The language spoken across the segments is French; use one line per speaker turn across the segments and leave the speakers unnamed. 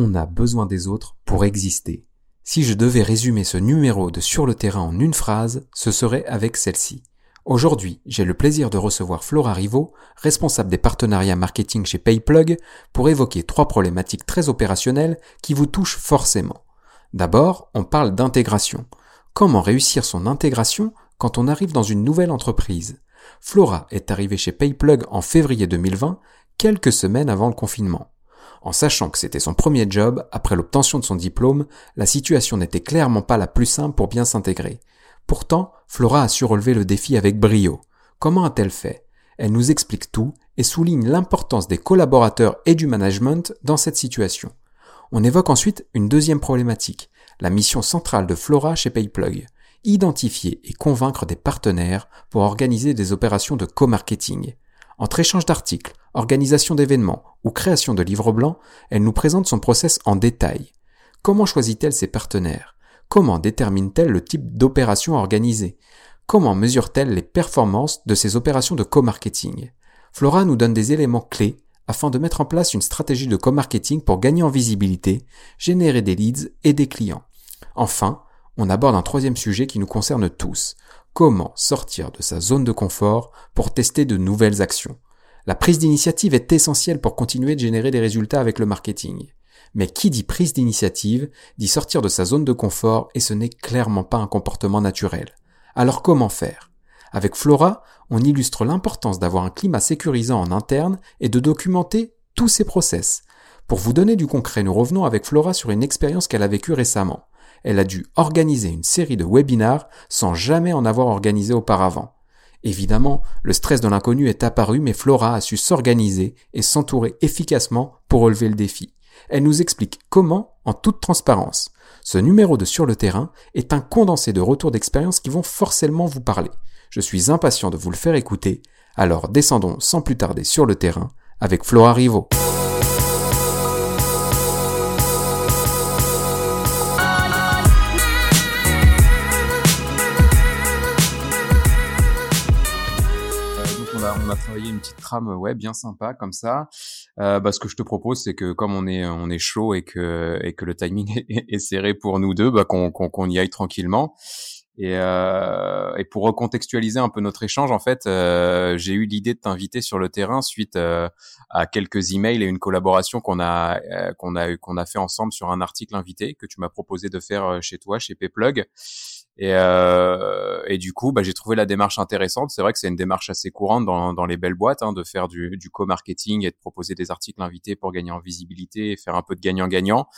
On a besoin des autres pour exister. Si je devais résumer ce numéro de Sur le terrain en une phrase, ce serait avec celle-ci. Aujourd'hui, j'ai le plaisir de recevoir Flora Rivo, responsable des partenariats marketing chez Payplug, pour évoquer trois problématiques très opérationnelles qui vous touchent forcément. D'abord, on parle d'intégration. Comment réussir son intégration quand on arrive dans une nouvelle entreprise? Flora est arrivée chez Payplug en février 2020, quelques semaines avant le confinement. En sachant que c'était son premier job, après l'obtention de son diplôme, la situation n'était clairement pas la plus simple pour bien s'intégrer. Pourtant, Flora a su relever le défi avec brio. Comment a-t-elle fait? Elle nous explique tout et souligne l'importance des collaborateurs et du management dans cette situation. On évoque ensuite une deuxième problématique, la mission centrale de Flora chez Payplug. Identifier et convaincre des partenaires pour organiser des opérations de co-marketing. Entre échange d'articles, organisation d'événements ou création de livres blancs, elle nous présente son process en détail. Comment choisit-elle ses partenaires? Comment détermine-t-elle le type d'opération organisée Comment mesure-t-elle les performances de ces opérations de co-marketing? Flora nous donne des éléments clés afin de mettre en place une stratégie de co-marketing pour gagner en visibilité, générer des leads et des clients. Enfin, on aborde un troisième sujet qui nous concerne tous, comment sortir de sa zone de confort pour tester de nouvelles actions. La prise d'initiative est essentielle pour continuer de générer des résultats avec le marketing. Mais qui dit prise d'initiative dit sortir de sa zone de confort et ce n'est clairement pas un comportement naturel. Alors comment faire? Avec Flora, on illustre l'importance d'avoir un climat sécurisant en interne et de documenter tous ces process. Pour vous donner du concret, nous revenons avec Flora sur une expérience qu'elle a vécue récemment elle a dû organiser une série de webinars sans jamais en avoir organisé auparavant. Évidemment, le stress de l'inconnu est apparu, mais Flora a su s'organiser et s'entourer efficacement pour relever le défi. Elle nous explique comment, en toute transparence. Ce numéro de Sur le terrain est un condensé de retours d'expérience qui vont forcément vous parler. Je suis impatient de vous le faire écouter, alors descendons sans plus tarder sur le terrain avec Flora Rivo. Une petite trame ouais bien sympa comme ça. Euh, bah, ce que je te propose, c'est que comme on est on est chaud et que et que le timing est, serré pour nous deux, bah, qu'on qu'on y aille tranquillement. Et, euh, et pour recontextualiser un peu notre échange, en fait, euh, j'ai eu l'idée de t'inviter sur le terrain suite euh, à quelques emails et une collaboration qu'on a euh, qu'on a qu'on a fait ensemble sur un article invité que tu m'as proposé de faire euh, chez toi, chez Payplug. Et, euh, et du coup, bah, j'ai trouvé la démarche intéressante. C'est vrai que c'est une démarche assez courante dans, dans les belles boîtes, hein, de faire du, du co-marketing et de proposer des articles invités pour gagner en visibilité et faire un peu de gagnant-gagnant.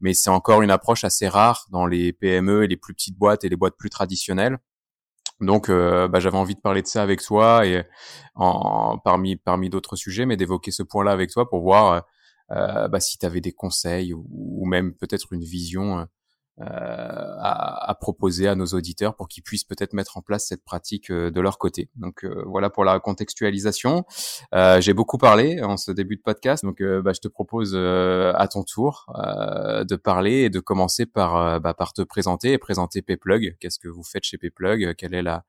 Mais c'est encore une approche assez rare dans les PME et les plus petites boîtes et les boîtes plus traditionnelles. Donc, euh, bah, j'avais envie de parler de ça avec toi et en, parmi parmi d'autres sujets, mais d'évoquer ce point-là avec toi pour voir euh, bah, si tu avais des conseils ou, même peut-être une vision euh, à, à, proposer à nos auditeurs pour qu'ils puissent peut-être mettre en place cette pratique euh, de leur côté. Donc euh, voilà pour la contextualisation. J'ai beaucoup parlé en ce début de podcast, donc bah, je te propose à ton tour de parler et de commencer par, bah, par te présenter et présenter Payplug. Qu'est-ce que vous faites chez Payplug Quelle est la,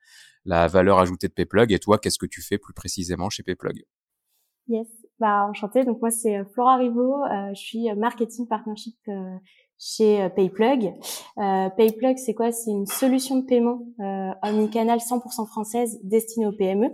la valeur ajoutée de Payplug Et toi, qu'est-ce que tu fais plus précisément chez Payplug
Yes, bah enchanté. Donc moi c'est Flora Rivo, je suis marketing partnership chez euh, Payplug. Euh, Payplug, c'est quoi? C'est une solution de paiement euh, omnicanal 100% française destinée aux PME.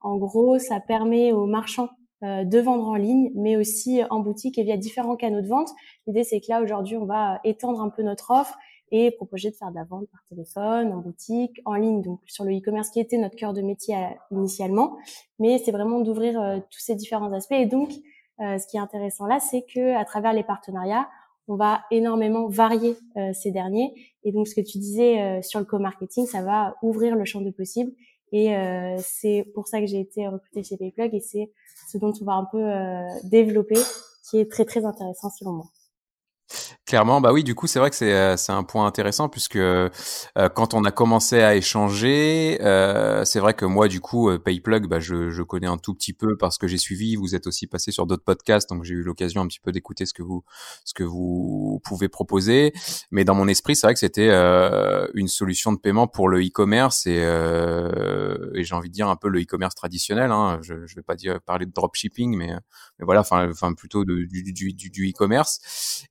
En gros, ça permet aux marchands euh, de vendre en ligne, mais aussi en boutique et via différents canaux de vente. L'idée, c'est que là, aujourd'hui, on va étendre un peu notre offre et proposer de faire de la vente par téléphone, en boutique, en ligne, donc sur le e-commerce qui était notre cœur de métier initialement. Mais c'est vraiment d'ouvrir tous ces différents aspects. Et donc, ce qui est intéressant là, c'est que à travers les partenariats, on va énormément varier euh, ces derniers. Et donc, ce que tu disais euh, sur le co-marketing, ça va ouvrir le champ de possibles. Et euh, c'est pour ça que j'ai été recrutée chez Payplug et c'est ce dont on va un peu développer, qui est très très intéressant selon moi.
Clairement, bah oui, du coup, c'est vrai que c'est euh, c'est un point intéressant puisque euh, quand on a commencé à échanger, euh, c'est vrai que moi, du coup, euh, Payplug, bah, je, je connais un tout petit peu parce que j'ai suivi. Vous êtes aussi passé sur d'autres podcasts, donc j'ai eu l'occasion un petit peu d'écouter ce que vous ce que vous pouvez proposer. Mais dans mon esprit, c'est vrai que c'était une solution de paiement pour le e-commerce et, et j'ai envie de dire un peu le e-commerce traditionnel. Hein. Je, je vais pas dire parler de dropshipping, mais mais voilà, enfin, enfin plutôt de, du du, du e-commerce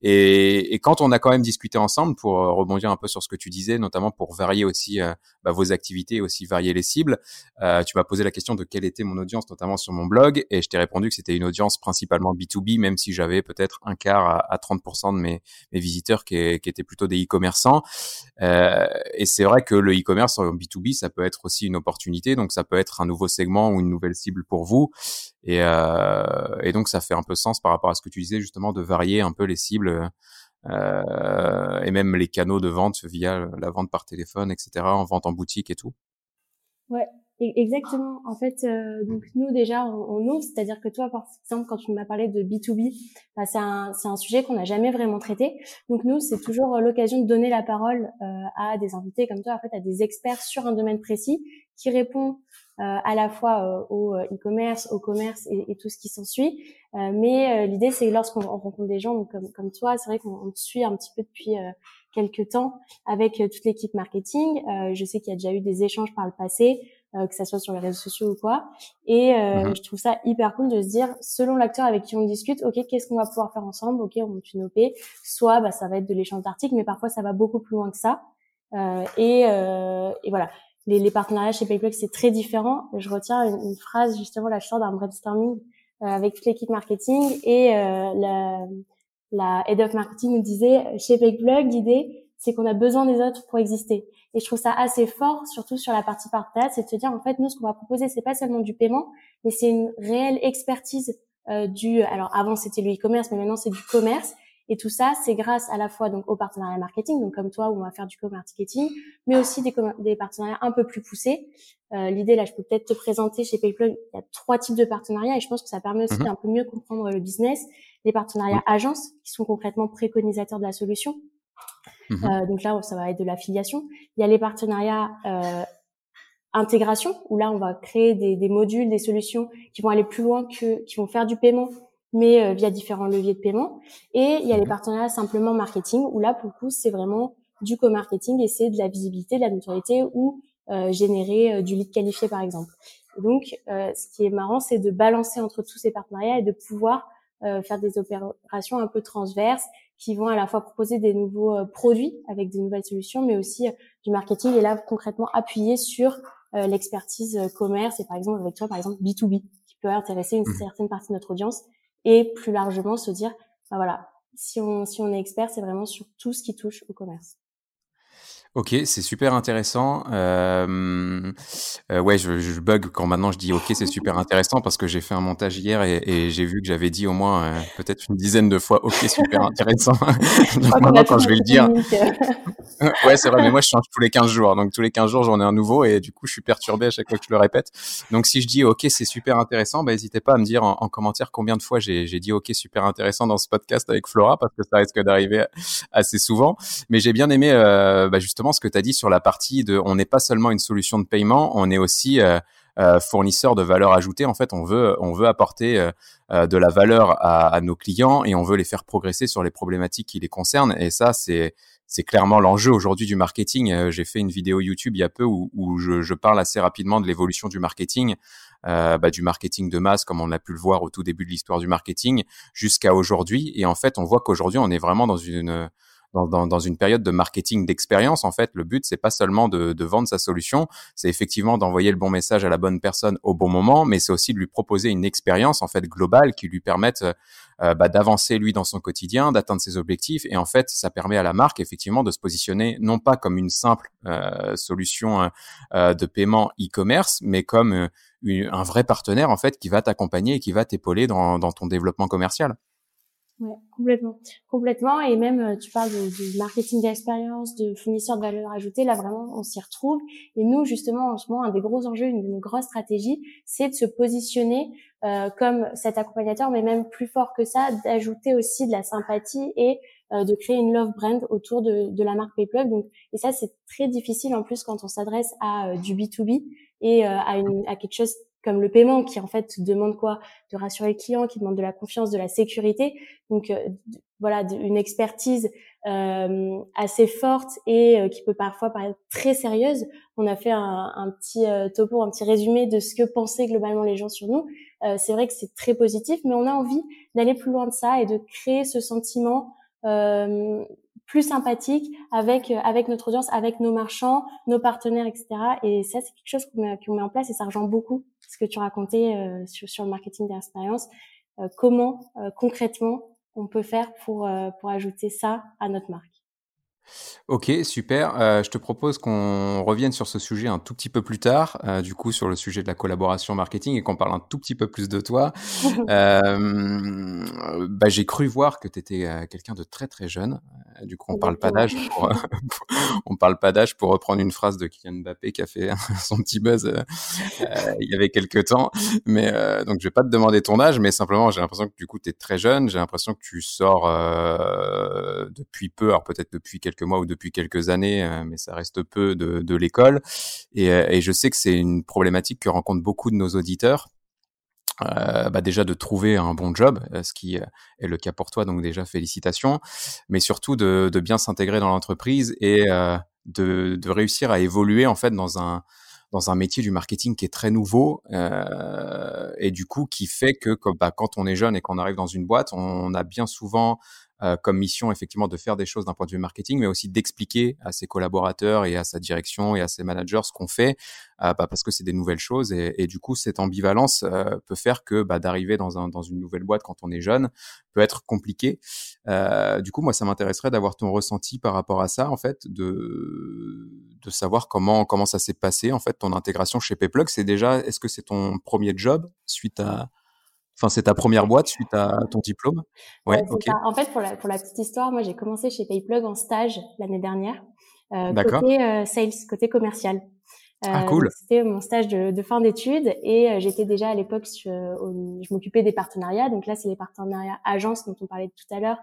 et et, quand on a quand même discuté ensemble pour euh, rebondir un peu sur ce que tu disais, notamment pour varier aussi euh, bah, vos activités, aussi varier les cibles, euh, tu m'as posé la question de quelle était mon audience, notamment sur mon blog, et je t'ai répondu que c'était une audience principalement B2B, même si j'avais peut-être un quart à, 30% de mes, mes visiteurs qui, qui, étaient plutôt des e-commerçants. Euh, et c'est vrai que le e-commerce en B2B, ça peut être aussi une opportunité, donc ça peut être un nouveau segment ou une nouvelle cible pour vous. Et, euh, et donc ça fait un peu sens par rapport à ce que tu disais justement de varier un peu les cibles euh, et même les canaux de vente via la vente par téléphone, etc., en vente en boutique et tout.
Ouais, e-, exactement. En fait, euh, donc nous déjà, on, ouvre, c'est-à-dire que toi, par exemple, quand tu m'as parlé de B2B, bah, c'est un, sujet qu'on n'a jamais vraiment traité. Donc nous, c'est toujours l'occasion de donner la parole euh, à des invités comme toi, en fait, à des experts sur un domaine précis qui répond à la fois euh, au euh, e-commerce, au commerce et, et, tout ce qui s'ensuit. mais l'idée, c'est lorsqu'on rencontre des gens donc, comme, comme toi, c'est vrai qu'on te suit un petit peu depuis quelques temps avec toute l'équipe marketing. je sais qu'il y a déjà eu des échanges par le passé, que ça soit sur les réseaux sociaux ou quoi. Et mmh je trouve ça hyper cool de se dire, selon l'acteur avec qui on discute, ok, qu'est-ce qu'on va pouvoir faire ensemble? Ok, on monte une OP. Soit, bah, ça va être de l'échange d'articles, mais parfois ça va beaucoup plus loin que ça. Euh, et, euh, et, voilà les, les partenariats chez PayPlug, c'est très différent. Je retiens une, phrase, justement, là, je sors d'un brainstorming euh, avec toute l'équipe marketing et euh, la, la head of marketing nous disait, chez PayPlug, l'idée, c'est qu'on a besoin des autres pour exister. Et je trouve ça assez fort, surtout sur la partie partenariat, c'est de se dire, en fait, nous, ce qu'on va proposer, c'est pas seulement du paiement, mais c'est une réelle expertise euh, du, alors avant, c'était le e-commerce, mais maintenant, c'est du commerce et tout ça, c'est grâce à la fois donc au partenariat marketing, donc comme toi où on va faire du co-marketing, mais aussi des, des partenariats un peu plus poussés. Euh, L'idée là, je peux peut-être te présenter chez PayPlug, il y a trois types de partenariats et je pense que ça permet aussi mhm. d'un peu mieux comprendre le business. Les partenariats agences qui sont concrètement préconisateurs de la solution. Mhm. Euh, donc là, ça va être de l'affiliation. Il y a les partenariats euh, intégration où là, on va créer des, des modules, des solutions qui vont aller plus loin que, qui vont faire du paiement mais euh, via différents leviers de paiement. Et il y a les mhm. partenariats simplement marketing, où là, pour le coup, c'est vraiment du co-marketing et c'est de la visibilité, de la notoriété ou euh, générer euh, du lead qualifié, par exemple. donc, ce qui est marrant, c'est de balancer entre tous ces partenariats et de pouvoir faire des opérations un peu transverses qui vont à la fois proposer des nouveaux produits avec des nouvelles solutions, mais aussi du marketing et là concrètement appuyer sur l'expertise commerce et par exemple avec toi par exemple B2B qui peut intéresser une mhm. certaine partie de notre audience et plus largement se dire, voilà, si on, si on est expert, c'est vraiment sur tout ce qui touche au commerce.
Ok, c'est super intéressant. Euh, euh, ouais, je, je, bug quand maintenant je dis ok, c'est super intéressant parce que j'ai fait un montage hier et, et j'ai vu que j'avais dit au moins euh, peut-être une dizaine de fois ok, super intéressant. donc maintenant quand je vais le dire, ouais, c'est vrai, mais moi je change tous les 15 jours, donc tous les 15 jours j'en ai un nouveau et du coup je suis perturbé à chaque fois que je le répète. Donc si je dis ok, c'est super intéressant, bah n'hésitez pas à me dire en, en commentaire combien de fois j'ai dit ok, super intéressant dans ce podcast avec Flora parce que ça risque d'arriver assez souvent. Mais j'ai bien aimé euh, bah, justement ce que tu as dit sur la partie de on n'est pas seulement une solution de paiement, on est aussi euh, euh, fournisseur de valeur ajoutée. En fait, on veut on veut apporter de la valeur à, à, nos clients et on veut les faire progresser sur les problématiques qui les concernent. Et ça, c'est c'est clairement l'enjeu aujourd'hui du marketing. J'ai fait une vidéo YouTube il y a peu où, je, parle assez rapidement de l'évolution du marketing, euh, bah, du marketing de masse, comme on a pu le voir au tout début de l'histoire du marketing, jusqu'à aujourd'hui. Et en fait, on voit qu'aujourd'hui, on est vraiment dans une dans, dans, une période de marketing d'expérience. En fait, le but c'est pas seulement de, de, vendre sa solution, c'est effectivement d'envoyer le bon message à la bonne personne au bon moment, mais c'est aussi de lui proposer une expérience en fait globale qui lui permette euh, bah, d'avancer lui dans son quotidien, d'atteindre ses objectifs. Et en fait, ça permet à la marque effectivement de se positionner non pas comme une simple euh, solution euh, de paiement e-commerce, mais comme un vrai partenaire en fait qui va t'accompagner et qui va t'épauler dans ton développement commercial.
Ouais, complètement, complètement. Et même, euh, tu parles de, marketing d'expérience, de fournisseurs de valeur ajoutée. Là, vraiment, on s'y retrouve. Et nous, justement, en ce moment, un des gros enjeux, une de nos grosses stratégies, c'est de se positionner euh, comme cet accompagnateur, mais même plus fort que ça, d'ajouter aussi de la sympathie et euh, de créer une love brand autour de, de la marque PayPlug. Donc, et ça, c'est très difficile en plus quand on s'adresse à du B2B et à, une, à quelque chose comme le paiement qui en fait demande quoi? De rassurer le client qui demande de la confiance de la sécurité. Donc euh, voilà une expertise euh, assez forte et euh, qui peut parfois paraître très sérieuse. On a fait un, petit topo un petit résumé de ce que pensaient globalement les gens sur nous. C'est vrai que c'est très positif mais on a envie d'aller plus loin de ça et de créer ce sentiment plus sympathique avec avec notre audience, avec nos marchands, nos partenaires, etc. Et ça, c'est quelque chose qu'on met, met en place et ça rejoint beaucoup ce que tu racontais euh, sur, le marketing d'expérience. Euh, comment euh, concrètement on peut faire pour pour ajouter ça à notre marque?
Ok, super. Euh, je te propose qu'on revienne sur ce sujet un tout petit peu plus tard, euh, du coup sur le sujet de la collaboration marketing et qu'on parle un tout petit peu plus de toi. euh, bah, j'ai cru voir que tu étais quelqu'un de très très jeune. Du coup, on parle pas d'âge. Pour, on parle pas d'âge pour reprendre une phrase de Kylian Mbappé qui a fait son petit buzz il y avait quelques temps. Mais donc, je vais pas te demander ton âge, mais simplement, j'ai l'impression que du coup, tu es très jeune. J'ai l'impression que tu sors depuis peu, alors peut-être depuis quelques mois ou depuis quelques années, euh, mais ça reste peu de, l'école. Et, euh, et, je sais que c'est une problématique que rencontrent beaucoup de nos auditeurs. Euh, bah déjà de trouver un bon job, ce qui est le cas pour toi, donc déjà félicitations, mais surtout de, bien s'intégrer dans l'entreprise et de, réussir à évoluer en fait dans un dans un métier du marketing qui est très nouveau et du coup qui fait que bah, quand on est jeune et qu'on arrive dans une boîte, on a bien souvent comme mission effectivement de faire des choses d'un point de vue marketing, mais aussi d'expliquer à ses collaborateurs et à sa direction et à ses managers ce qu'on fait, euh, bah, parce que c'est des nouvelles choses et, du coup cette ambivalence euh, peut faire que bah, d'arriver dans, un, dans une nouvelle boîte quand on est jeune peut être compliqué. Euh, du coup moi ça m'intéresserait d'avoir ton ressenti par rapport à ça en fait, de de savoir comment comment ça s'est passé en fait ton intégration chez Payplug. C'est déjà est-ce que c'est ton premier job suite à Enfin, c'est ta première boîte suite à ton diplôme?
Ouais. En fait, pour la, pour la petite histoire, moi, j'ai commencé chez Payplug en stage l'année dernière, euh, côté euh, sales, côté commercial.
Euh, ah, cool.
C'était mon stage de, de fin d'études et euh, j'étais déjà à l'époque, je, je m'occupais des partenariats. Donc là, c'est les partenariats agences dont on parlait tout à l'heure,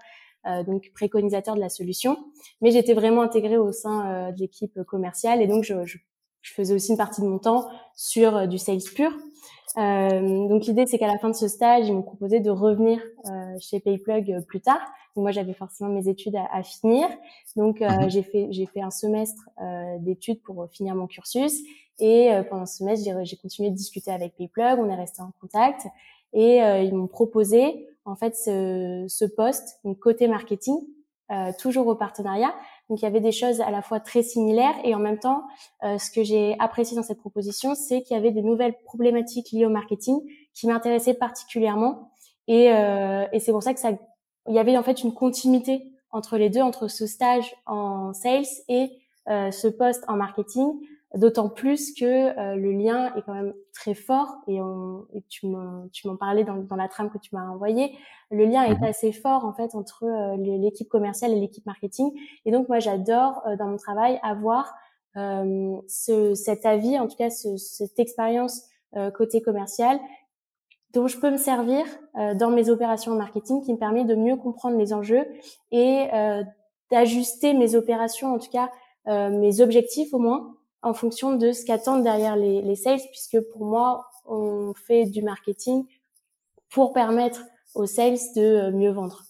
euh, donc préconisateur de la solution. Mais j'étais vraiment intégrée au sein de l'équipe commerciale et donc je, je, je, faisais aussi une partie de mon temps sur du sales pur. Euh, donc l'idée c'est qu'à la fin de ce stage, ils m'ont proposé de revenir euh, chez Payplug euh, plus tard. Donc moi j'avais forcément mes études à, à finir, donc euh, mhm. j'ai fait j'ai fait un semestre euh, d'études pour finir mon cursus et pendant ce semestre j'ai continué de discuter avec Payplug, on est resté en contact et ils m'ont proposé en fait ce, ce poste donc côté marketing toujours au partenariat donc il y avait des choses à la fois très similaires et en même temps, euh, ce que j'ai apprécié dans cette proposition, c'est qu'il y avait des nouvelles problématiques liées au marketing qui m'intéressaient particulièrement. Et, euh, et c'est pour ça que ça, il y avait en fait une continuité entre les deux, entre ce stage en sales et euh, ce poste en marketing, D'autant plus que euh, le lien est quand même très fort et, on, et tu m'en parlais dans, dans, la trame que tu m'as envoyée. Le lien est mhm. assez fort en fait entre euh, l'équipe commerciale et l'équipe marketing. Et donc moi j'adore euh, dans mon travail avoir ce, cet avis, en tout cas ce, cette expérience côté commercial dont je peux me servir dans mes opérations marketing qui me permet de mieux comprendre les enjeux et d'ajuster mes opérations, en tout cas mes objectifs au moins, en fonction de ce qu'attendent derrière les, les sales, puisque pour moi, on fait du marketing pour permettre aux sales de euh, mieux vendre.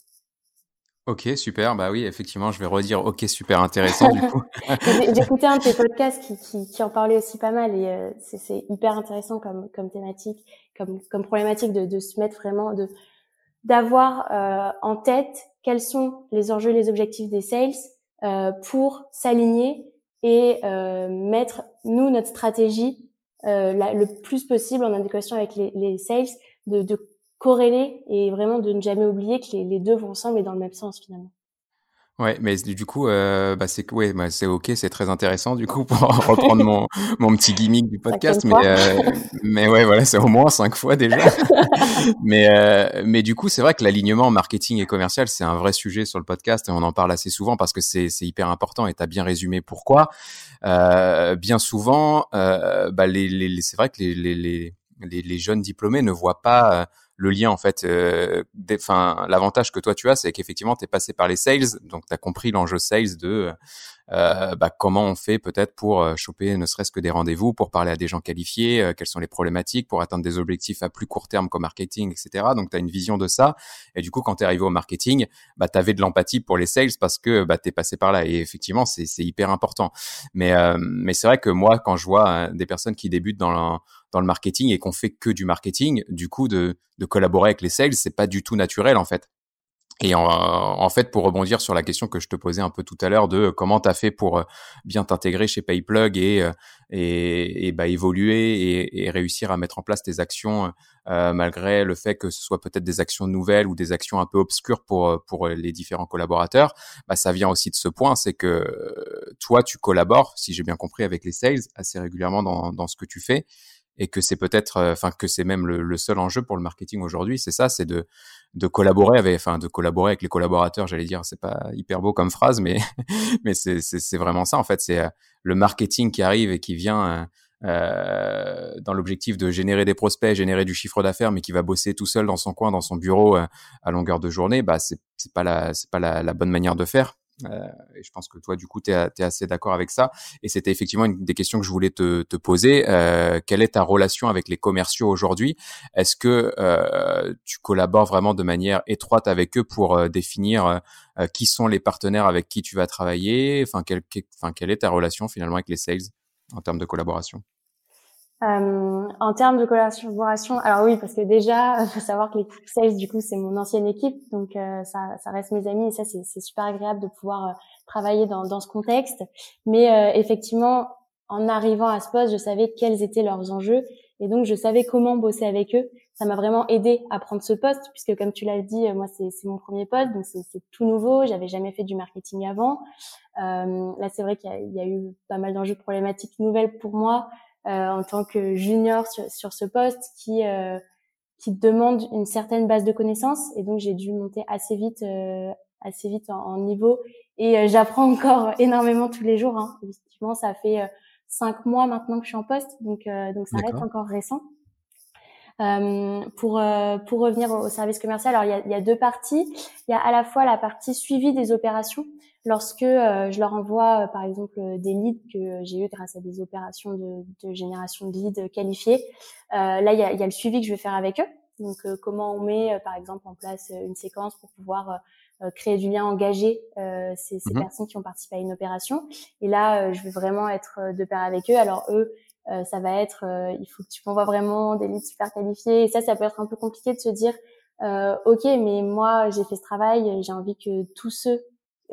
Ok, super. Bah oui, effectivement, je vais redire ok, super intéressant du coup.
J'ai écouté un de tes podcasts qui, qui, qui, en parlait aussi pas mal et euh, c'est hyper intéressant comme, comme thématique, comme, comme problématique de, de se mettre vraiment, de d'avoir euh, en tête quels sont les enjeux, les objectifs des sales euh, pour s'aligner et euh, mettre nous notre stratégie euh, le plus possible en adéquation avec les, les sales, de, de, corréler et vraiment de ne jamais oublier que les, deux vont ensemble et dans le même sens finalement.
Ouais, mais du coup, euh, bah c'est ouais, bah c'est ok, c'est très intéressant du coup pour reprendre mon, mon petit gimmick du podcast, mais euh, mais ouais, voilà, c'est au moins cinq fois déjà. mais euh, mais du coup, c'est vrai que l'alignement marketing et commercial, c'est un vrai sujet sur le podcast et on en parle assez souvent parce que c'est c'est hyper important et t'as bien résumé pourquoi. Euh, bien souvent, euh, bah les, les c'est vrai que les, les les les jeunes diplômés ne voient pas le lien en fait. Euh, enfin, l'avantage que toi tu as, c'est qu'effectivement tu es passé par les sales, donc tu as compris l'enjeu sales de euh, bah, comment on fait peut-être pour euh, choper ne serait-ce que des rendez-vous, pour parler à des gens qualifiés, euh, quelles sont les problématiques, pour atteindre des objectifs à plus court terme comme marketing, etc. Donc tu as une vision de ça. Et du coup, quand tu es arrivé au marketing, bah, tu avais de l'empathie pour les sales parce que bah, tu es passé par là. Et effectivement, c'est hyper important. Mais, mais c'est vrai que moi, quand je vois des personnes qui débutent dans le, dans le marketing et qu'on fait que du marketing, du coup, de, de collaborer avec les sales, c'est pas du tout naturel en fait. Et en, fait, pour rebondir sur la question que je te posais un peu tout à l'heure de comment tu as fait pour euh, bien t'intégrer chez PayPlug et, euh, et, et bah, évoluer et, et, réussir à mettre en place tes actions euh, malgré le fait que ce soit peut-être des actions nouvelles ou des actions un peu obscures pour, pour les différents collaborateurs, bah, ça vient aussi de ce point, c'est que toi, tu collabores, si j'ai bien compris, avec les sales assez régulièrement dans, dans ce que tu fais et que c'est peut-être, euh, enfin que c'est même le, seul enjeu pour le marketing aujourd'hui, c'est ça, c'est de de collaborer avec, enfin de collaborer avec les collaborateurs. J'allais dire, c'est pas hyper beau comme phrase, mais mais c'est c'est vraiment ça en fait. C'est euh, le marketing qui arrive et qui vient euh, dans l'objectif de générer des prospects, générer du chiffre d'affaires, mais qui va bosser tout seul dans son coin, dans son bureau à longueur de journée. Bah c'est c'est pas la c'est pas la bonne manière de faire. Euh, et je pense que toi, du coup, tu es, assez d'accord avec ça. Et c'était effectivement une des questions que je voulais te, poser. Euh, quelle est ta relation avec les commerciaux aujourd'hui? Est-ce que euh, tu collabores vraiment de manière étroite avec eux pour définir qui sont les partenaires avec qui tu vas travailler? Quelle est ta relation finalement avec les sales en termes de collaboration?
Euh, en termes de collaboration, alors oui, parce que déjà, faut savoir que les sales, du coup, c'est mon ancienne équipe, donc euh, ça, ça, reste mes amis et ça, c'est super agréable de pouvoir euh, travailler dans, dans, ce contexte. Mais euh, effectivement, en arrivant à ce poste, je savais quels étaient leurs enjeux et donc je savais comment bosser avec eux. Ça m'a vraiment aidé à prendre ce poste, puisque comme tu l'as dit, moi, c'est mon premier poste, donc c'est tout nouveau. J'avais jamais fait du marketing avant. là, c'est vrai qu'il y, y, a eu pas mal d'enjeux problématiques nouvelles pour moi. Euh, en tant que junior sur, sur ce poste qui euh, qui demande une certaine base de connaissances. Et donc j'ai dû monter assez vite euh, assez vite en, niveau. Et j'apprends encore énormément tous les jours hein. effectivement ça fait cinq mois maintenant que je suis en poste. Donc donc ça reste encore récent. Euh, pour pour revenir au service commercial alors il y a, il y a deux parties. Il y a à la fois la partie suivi des opérations Lorsque euh, je leur envoie, euh, par exemple, euh, des leads que j'ai eu grâce à des opérations de, de génération de leads qualifiés, là, il y a, y a, le suivi que je vais faire avec eux. Donc, comment on met, par exemple, en place une séquence pour pouvoir créer du lien engagé ces, ces mmh personnes qui ont participé à une opération. Et là, je vais vraiment être de pair avec eux. Alors, eux, ça va être, il faut que tu m'envoies vraiment des leads super qualifiés. Et ça, ça peut être un peu compliqué de se dire, euh, ok, mais moi j'ai fait ce travail, j'ai envie que tous ceux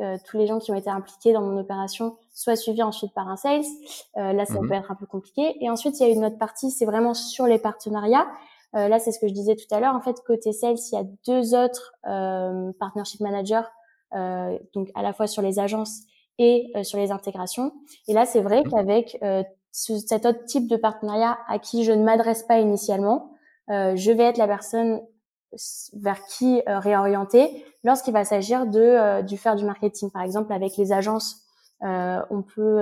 euh, tous les gens qui ont été impliqués dans mon opération soient suivis ensuite par un sales. Euh, là, ça mhm. peut être un peu compliqué. Et ensuite, il y a une autre partie, c'est vraiment sur les partenariats. Euh, là, c'est ce que je disais tout à l'heure. En fait, côté sales, il y a deux autres euh, partnership managers, euh, donc à la fois sur les agences et sur les intégrations. Et là, c'est vrai mhm. qu'avec ce, cet autre type de partenariat à qui je ne m'adresse pas initialement, je vais être la personne vers qui euh, réorienter lorsqu'il va s'agir de euh, du faire du marketing. Par exemple, avec les agences, euh, on peut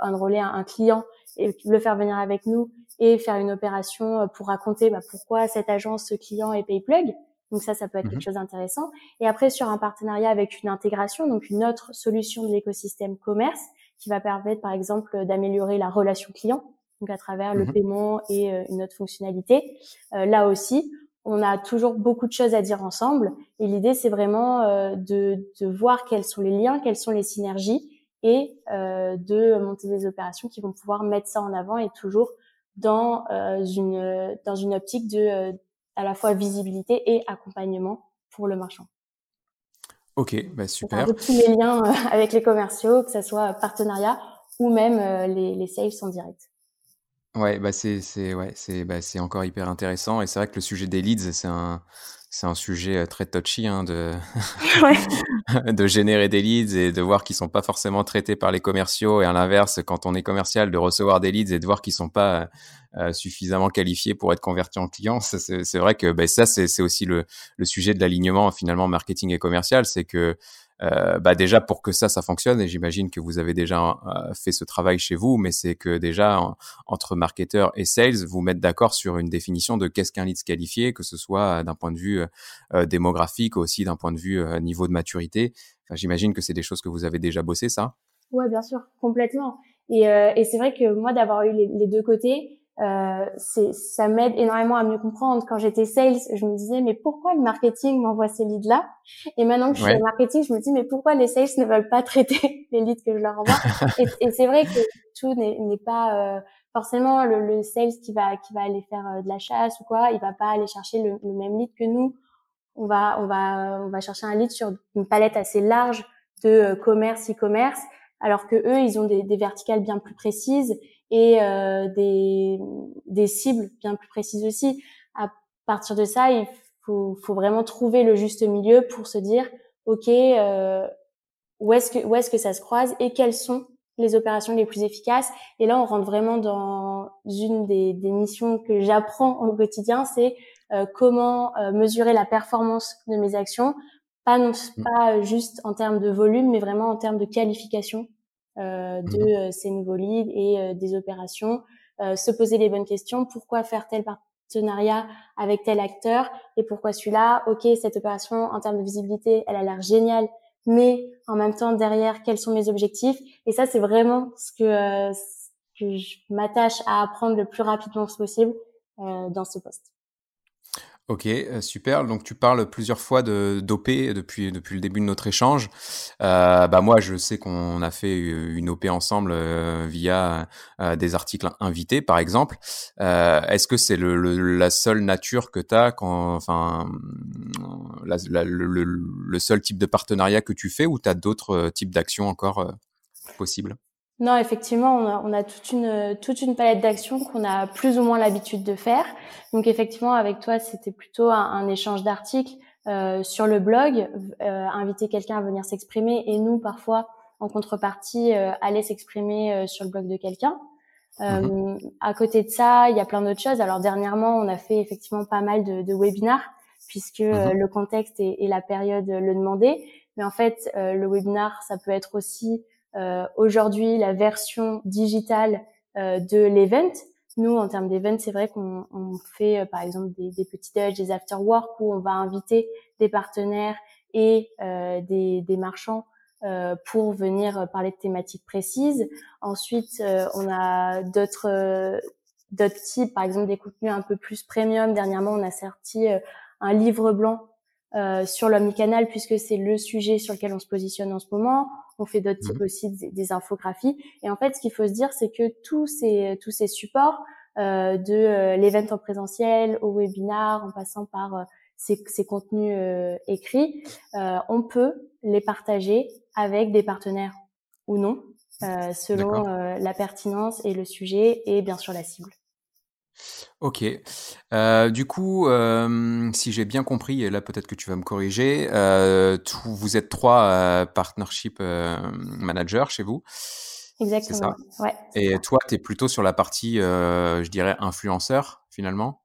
enrôler un, client et le faire venir avec nous et faire une opération pour raconter bah, pourquoi cette agence, ce client est PayPlug. Donc ça, ça peut être quelque mhm. chose d'intéressant. Et après, sur un partenariat avec une intégration, donc une autre solution de l'écosystème commerce qui va permettre, par exemple, d'améliorer la relation client, donc à travers le mhm. paiement et une autre fonctionnalité. là aussi, on a toujours beaucoup de choses à dire ensemble. Et l'idée, c'est vraiment euh, de, de, voir quels sont les liens, quelles sont les synergies et euh, de monter des opérations qui vont pouvoir mettre ça en avant et toujours dans euh, une dans une optique de à la fois visibilité et accompagnement pour le marchand.
Ok, bah super.
tous les liens avec les commerciaux, que ce soit partenariat ou même les, les sales en direct.
Ouais, bah c'est c'est ouais, c'est bah c'est encore hyper intéressant et c'est vrai que le sujet des leads, c'est un c'est un sujet très touchy hein, de de générer des leads et de voir qu'ils sont pas forcément traités par les commerciaux et à l'inverse quand on est commercial de recevoir des leads et de voir qu'ils sont pas euh, suffisamment qualifiés pour être convertis en clients. C'est vrai que ben, ça c'est aussi le, le sujet de l'alignement finalement marketing et commercial, c'est que euh, bah déjà pour que ça ça fonctionne et j'imagine que vous avez déjà euh, fait ce travail chez vous mais c'est que déjà entre marketeurs et sales vous mettre d'accord sur une définition de qu'est-ce qu'un lead qualifié que ce soit d'un point de vue euh, démographique aussi d'un point de vue niveau de maturité. Enfin, j'imagine que c'est des choses que vous avez déjà bossé ça?
Ouais bien sûr complètement. Et, et c'est vrai que moi d'avoir eu les, deux côtés euh, ça m'aide énormément à mieux comprendre. Quand j'étais sales, je me disais mais pourquoi le marketing m'envoie ces leads là Et maintenant que je suis au marketing, je me dis mais pourquoi les sales ne veulent pas traiter les leads que je leur envoie? Et, et c'est vrai que tout n'est pas euh, forcément le, le, sales qui va qui va aller faire euh, de la chasse ou quoi. Il va pas aller chercher le, le, même lead que nous. On va on va on va chercher un lead sur une palette assez large de euh, commerce e-commerce, alors que eux ils ont des, des verticales bien plus précises et euh, des, des cibles bien plus précises aussi. À partir de ça, il faut, faut vraiment trouver le juste milieu pour se dire, ok, euh, où est-ce que où est-ce que ça se croise et quelles sont les opérations les plus efficaces. Et là, on rentre vraiment dans une des, des missions que j'apprends au quotidien, c'est euh, comment euh, mesurer la performance de mes actions, pas non pas juste en termes de volume, mais vraiment en termes de qualification de mhm. euh, ces nouveaux leads et euh, des opérations, se poser les bonnes questions. Pourquoi faire tel partenariat avec tel acteur et pourquoi celui-là? Ok, cette opération en termes de visibilité, elle a l'air géniale, mais en même temps derrière, quels sont mes objectifs? Et ça, c'est vraiment ce que, que je m'attache à apprendre le plus rapidement possible euh, dans ce poste.
Ok, euh, super. Donc tu parles plusieurs fois de d'OP depuis depuis le début de notre échange. Euh, bah moi, je sais qu'on a fait une OP ensemble euh, via euh, des articles invités, par exemple. Est-ce que c'est le, la seule nature que tu as quand, enfin, le, le, seul type de partenariat que tu fais, ou tu as d'autres types d'actions encore possibles?
Non, effectivement, on a, on a, toute une toute une palette d'actions qu'on a plus ou moins l'habitude de faire. Donc effectivement, avec toi, c'était plutôt un, échange d'articles euh, sur le blog, euh, inviter quelqu'un à venir s'exprimer et nous, parfois, en contrepartie, euh, aller s'exprimer euh, sur le blog de quelqu'un. Mm-hmm. À côté de ça, il y a plein d'autres choses. Alors dernièrement, on a fait effectivement pas mal de, de webinars puisque mm-hmm. le contexte et, et, la période le demandaient. Mais en fait, le webinar, ça peut être aussi euh, aujourd'hui la version digitale euh, de l'event. Nous, en termes d'event, c'est vrai qu'on on fait euh, par exemple des, des petits dodges, des after work où on va inviter des partenaires et des, des, marchands euh, pour venir parler de thématiques précises. Ensuite, euh, on a d'autres d'autres types, par exemple des contenus un peu plus premium. Dernièrement, on a sorti un livre blanc euh, sur l'omnicanal puisque c'est le sujet sur lequel on se positionne en ce moment. On fait d'autres types mhm. aussi des, infographies. Et en fait, ce qu'il faut se dire, c'est que tous ces tous ces supports euh, de euh, l'event en présentiel au webinar, en passant par euh, ces, ces, contenus écrits, on peut les partager avec des partenaires ou non, selon la pertinence et le sujet et bien sûr la cible.
Ok. Euh, du coup, euh, si j'ai bien compris, et là peut-être que tu vas me corriger, euh, vous êtes trois partnership managers chez vous.
Exactement. Ça ouais,
et toi, tu es plutôt sur la partie, je dirais, influenceur finalement?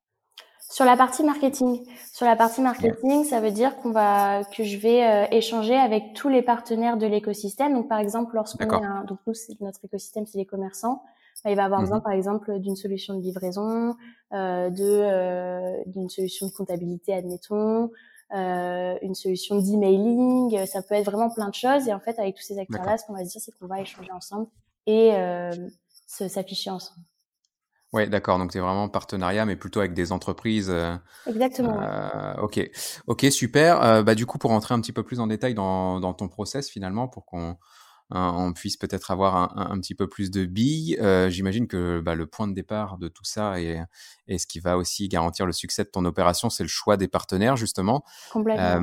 Sur la partie marketing. Sur la partie marketing, ça veut dire qu'on va, que je vais échanger avec tous les partenaires de l'écosystème. Donc par exemple, lorsqu'on donc nous, notre écosystème, c'est les commerçants. Bah, il va avoir besoin, mmh par exemple, d'une solution de livraison, euh, de euh, d'une solution de comptabilité, admettons, euh, une solution d'emailing. Ça peut être vraiment plein de choses. Et en fait, avec tous ces acteurs-là, ce qu'on va se dire, c'est qu'on va échanger ensemble et s'afficher ensemble.
Ouais, d'accord. Donc, es vraiment partenariat, mais plutôt avec des entreprises.
Exactement.
Euh, ok, ok, super. bah, du coup, pour rentrer un petit peu plus en détail dans, dans ton process, finalement, pour qu'on on puisse peut-être avoir un, petit peu plus de billes. Euh, j'imagine que bah, le point de départ de tout ça et, ce qui va aussi garantir le succès de ton opération, c'est le choix des partenaires, justement.
Complètement.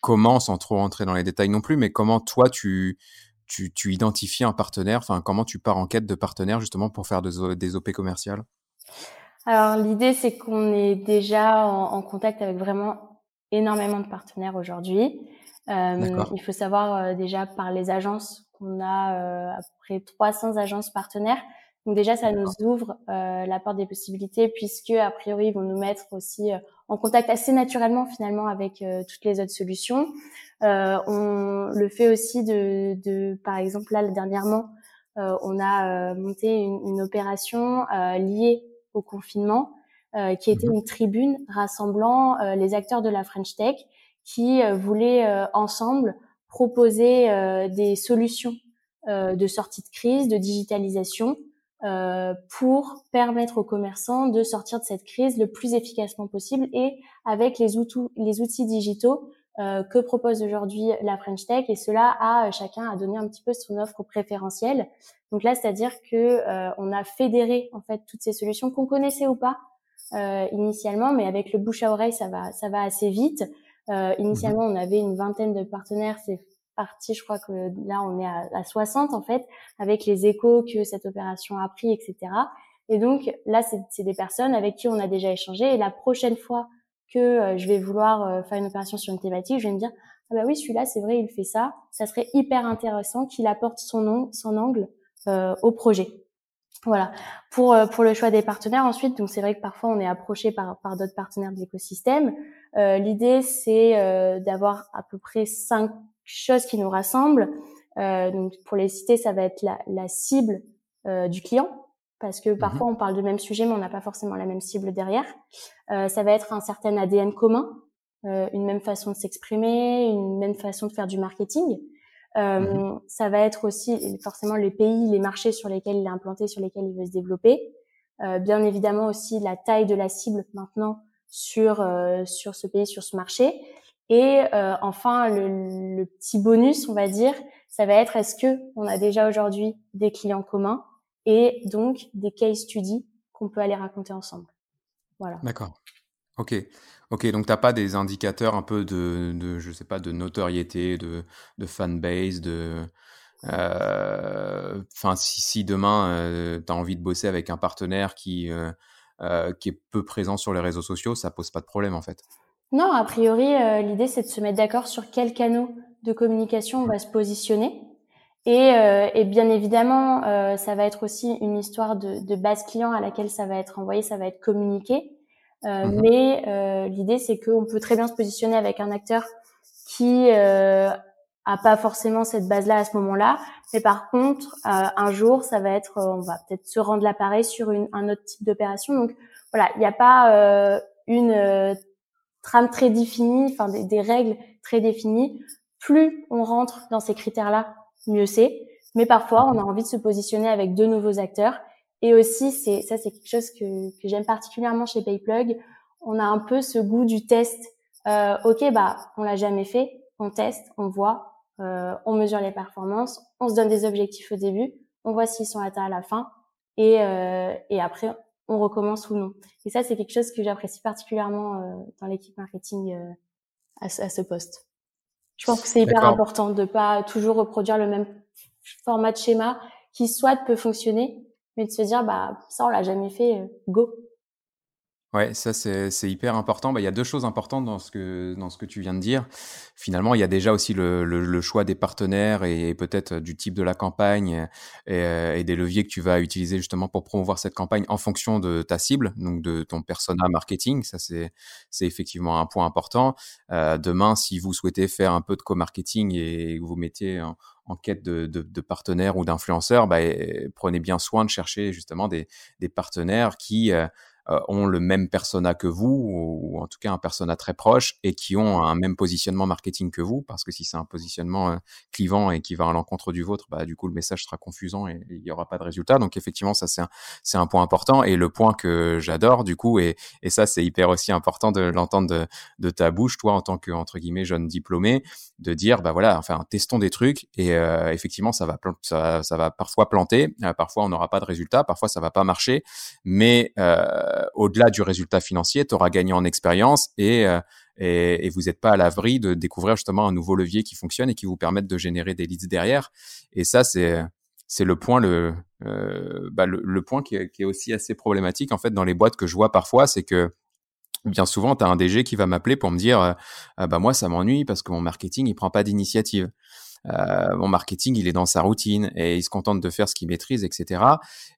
comment, sans trop rentrer dans les détails non plus, mais comment toi, tu, tu, identifies un partenaire Enfin, comment tu pars en quête de partenaires, justement, pour faire des, des OP commerciales?
Alors l'idée c'est qu'on est déjà en, contact avec vraiment énormément de partenaires aujourd'hui. Euh, il faut savoir euh, déjà par les agences qu'on a euh, à peu près 300 agences partenaires. Donc déjà ça nous ouvre euh, la porte des possibilités puisque a priori ils vont nous mettre aussi en contact assez naturellement finalement avec toutes les autres solutions. on le fait aussi de, de par exemple là dernièrement on a monté une, une opération liée au confinement, euh, qui était mhm. une tribune rassemblant euh, les acteurs de la French Tech qui euh, voulaient ensemble proposer des solutions de sortie de crise, de digitalisation, pour permettre aux commerçants de sortir de cette crise le plus efficacement possible et avec les outils, les outils digitaux que propose aujourd'hui la French Tech. Et cela a chacun à donner un petit peu son offre préférentielle. Donc là, c'est-à-dire que euh, on a fédéré en fait toutes ces solutions qu'on connaissait ou pas euh, initialement, mais avec le bouche à oreille, ça va, ça va assez vite. Euh, initialement, on avait une vingtaine de partenaires. C'est parti, je crois que là, on est à, à 60 en fait, avec les échos que cette opération a pris, etc. Et donc là, c'est des personnes avec qui on a déjà échangé. Et la prochaine fois que euh, je vais vouloir euh, faire une opération sur une thématique, je vais me dire ah bah oui, celui-là, c'est vrai, il fait ça. Ça serait hyper intéressant qu'il apporte son nom, son angle euh, au projet. Voilà. Pour euh, pour le choix des partenaires ensuite, donc c'est vrai que parfois on est approché par par d'autres partenaires de l'écosystème. Euh, L'idée c'est euh, d'avoir à peu près cinq choses qui nous rassemblent. Euh, donc pour les citer, ça va être la, la cible du client parce que parfois mhm. on parle du même sujet mais on n'a pas forcément la même cible derrière. ça va être un certain ADN commun, une même façon de s'exprimer, une même façon de faire du marketing. Euh, mmh ça va être aussi forcément les pays, les marchés sur lesquels il est implanté, sur lesquels il veut se développer. Euh, bien évidemment aussi la taille de la cible maintenant sur euh, sur ce pays, sur ce marché. Et euh, enfin le, le, petit bonus, on va dire, ça va être est-ce que on a déjà aujourd'hui des clients communs et donc des case studies qu'on peut aller raconter ensemble. Voilà.
D'accord. Ok. Ok, donc t'as pas des indicateurs un peu de, je sais pas, de notoriété, de, fanbase, de, euh, enfin, si, demain euh, tu as envie de bosser avec un partenaire qui euh, euh, qui est peu présent sur les réseaux sociaux, ça pose pas de problème en fait.
Non, a priori, l'idée c'est de se mettre d'accord sur quel canaux de communication on va se positionner. Et, bien évidemment, ça va être aussi une histoire de base client à laquelle ça va être envoyé, ça va être communiqué. Euh, mhm. Mais euh, l'idée, c'est qu'on peut très bien se positionner avec un acteur qui euh, a pas forcément cette base-là à ce moment-là. Mais par contre, un jour, ça va être, on va peut-être se rendre l'appareil sur une, un autre type d'opération. Donc voilà, il n'y a pas une trame très définie, enfin des, des, règles très définies. Plus on rentre dans ces critères-là, mieux c'est. Mais parfois, on a envie de se positionner avec deux nouveaux acteurs et aussi, c'est ça, c'est quelque chose que, que j'aime particulièrement chez Payplug. On a un peu ce goût du test. Euh, ok, bah, on l'a jamais fait. On teste, on voit, euh, on mesure les performances, on se donne des objectifs au début, on voit s'ils sont atteints à la fin, et, euh, et après, on recommence ou non. Et ça, c'est quelque chose que j'apprécie particulièrement euh, dans l'équipe marketing euh, à, à, ce poste. Je pense que c'est hyper important de pas toujours reproduire le même format de schéma qui soit peut fonctionner, mais de se dire bah ça on l'a jamais fait, euh, go.
Ouais, ça c'est hyper important. Bah, il y a deux choses importantes dans ce que dans ce que tu viens de dire. Finalement, il y a déjà aussi le, le, le choix des partenaires et, peut-être du type de la campagne et, euh, et, des leviers que tu vas utiliser justement pour promouvoir cette campagne en fonction de ta cible, donc de ton persona marketing. Ça c'est c'est effectivement un point important. Euh, demain, si vous souhaitez faire un peu de co-marketing et vous mettez en, quête de, de, de partenaires ou d'influenceurs, bah, prenez bien soin de chercher justement des, des partenaires qui euh, ont le même persona que vous, ou, en tout cas un persona très proche, et qui ont un même positionnement marketing que vous, parce que si c'est un positionnement euh, clivant et qui va à l'encontre du vôtre, bah, du coup le message sera confusant et il n'y aura pas de résultat. Donc effectivement, ça c'est un, un point important. Et le point que j'adore, du coup, et, et ça c'est hyper aussi important de l'entendre de, de, ta bouche, toi en tant que entre guillemets jeune diplômé, de dire bah voilà, enfin testons des trucs et euh, effectivement ça va ça, ça va parfois planter, parfois on n'aura pas de résultat, parfois ça va pas marcher, mais euh, euh, au-delà du résultat financier, tu auras gagné en expérience et, euh, et, et, vous n'êtes pas à l'abri de découvrir justement un nouveau levier qui fonctionne et qui vous permette de générer des leads derrière. Et ça, c'est c'est le point le, euh, bah, le, point qui est, qui est, aussi assez problématique en fait dans les boîtes que je vois parfois, c'est que bien souvent, tu as un DG qui va m'appeler pour me dire euh, ah bah moi ça m'ennuie parce que mon marketing il prend pas d'initiative. Euh, mon marketing, il est dans sa routine et il se contente de faire ce qu'il maîtrise, etc.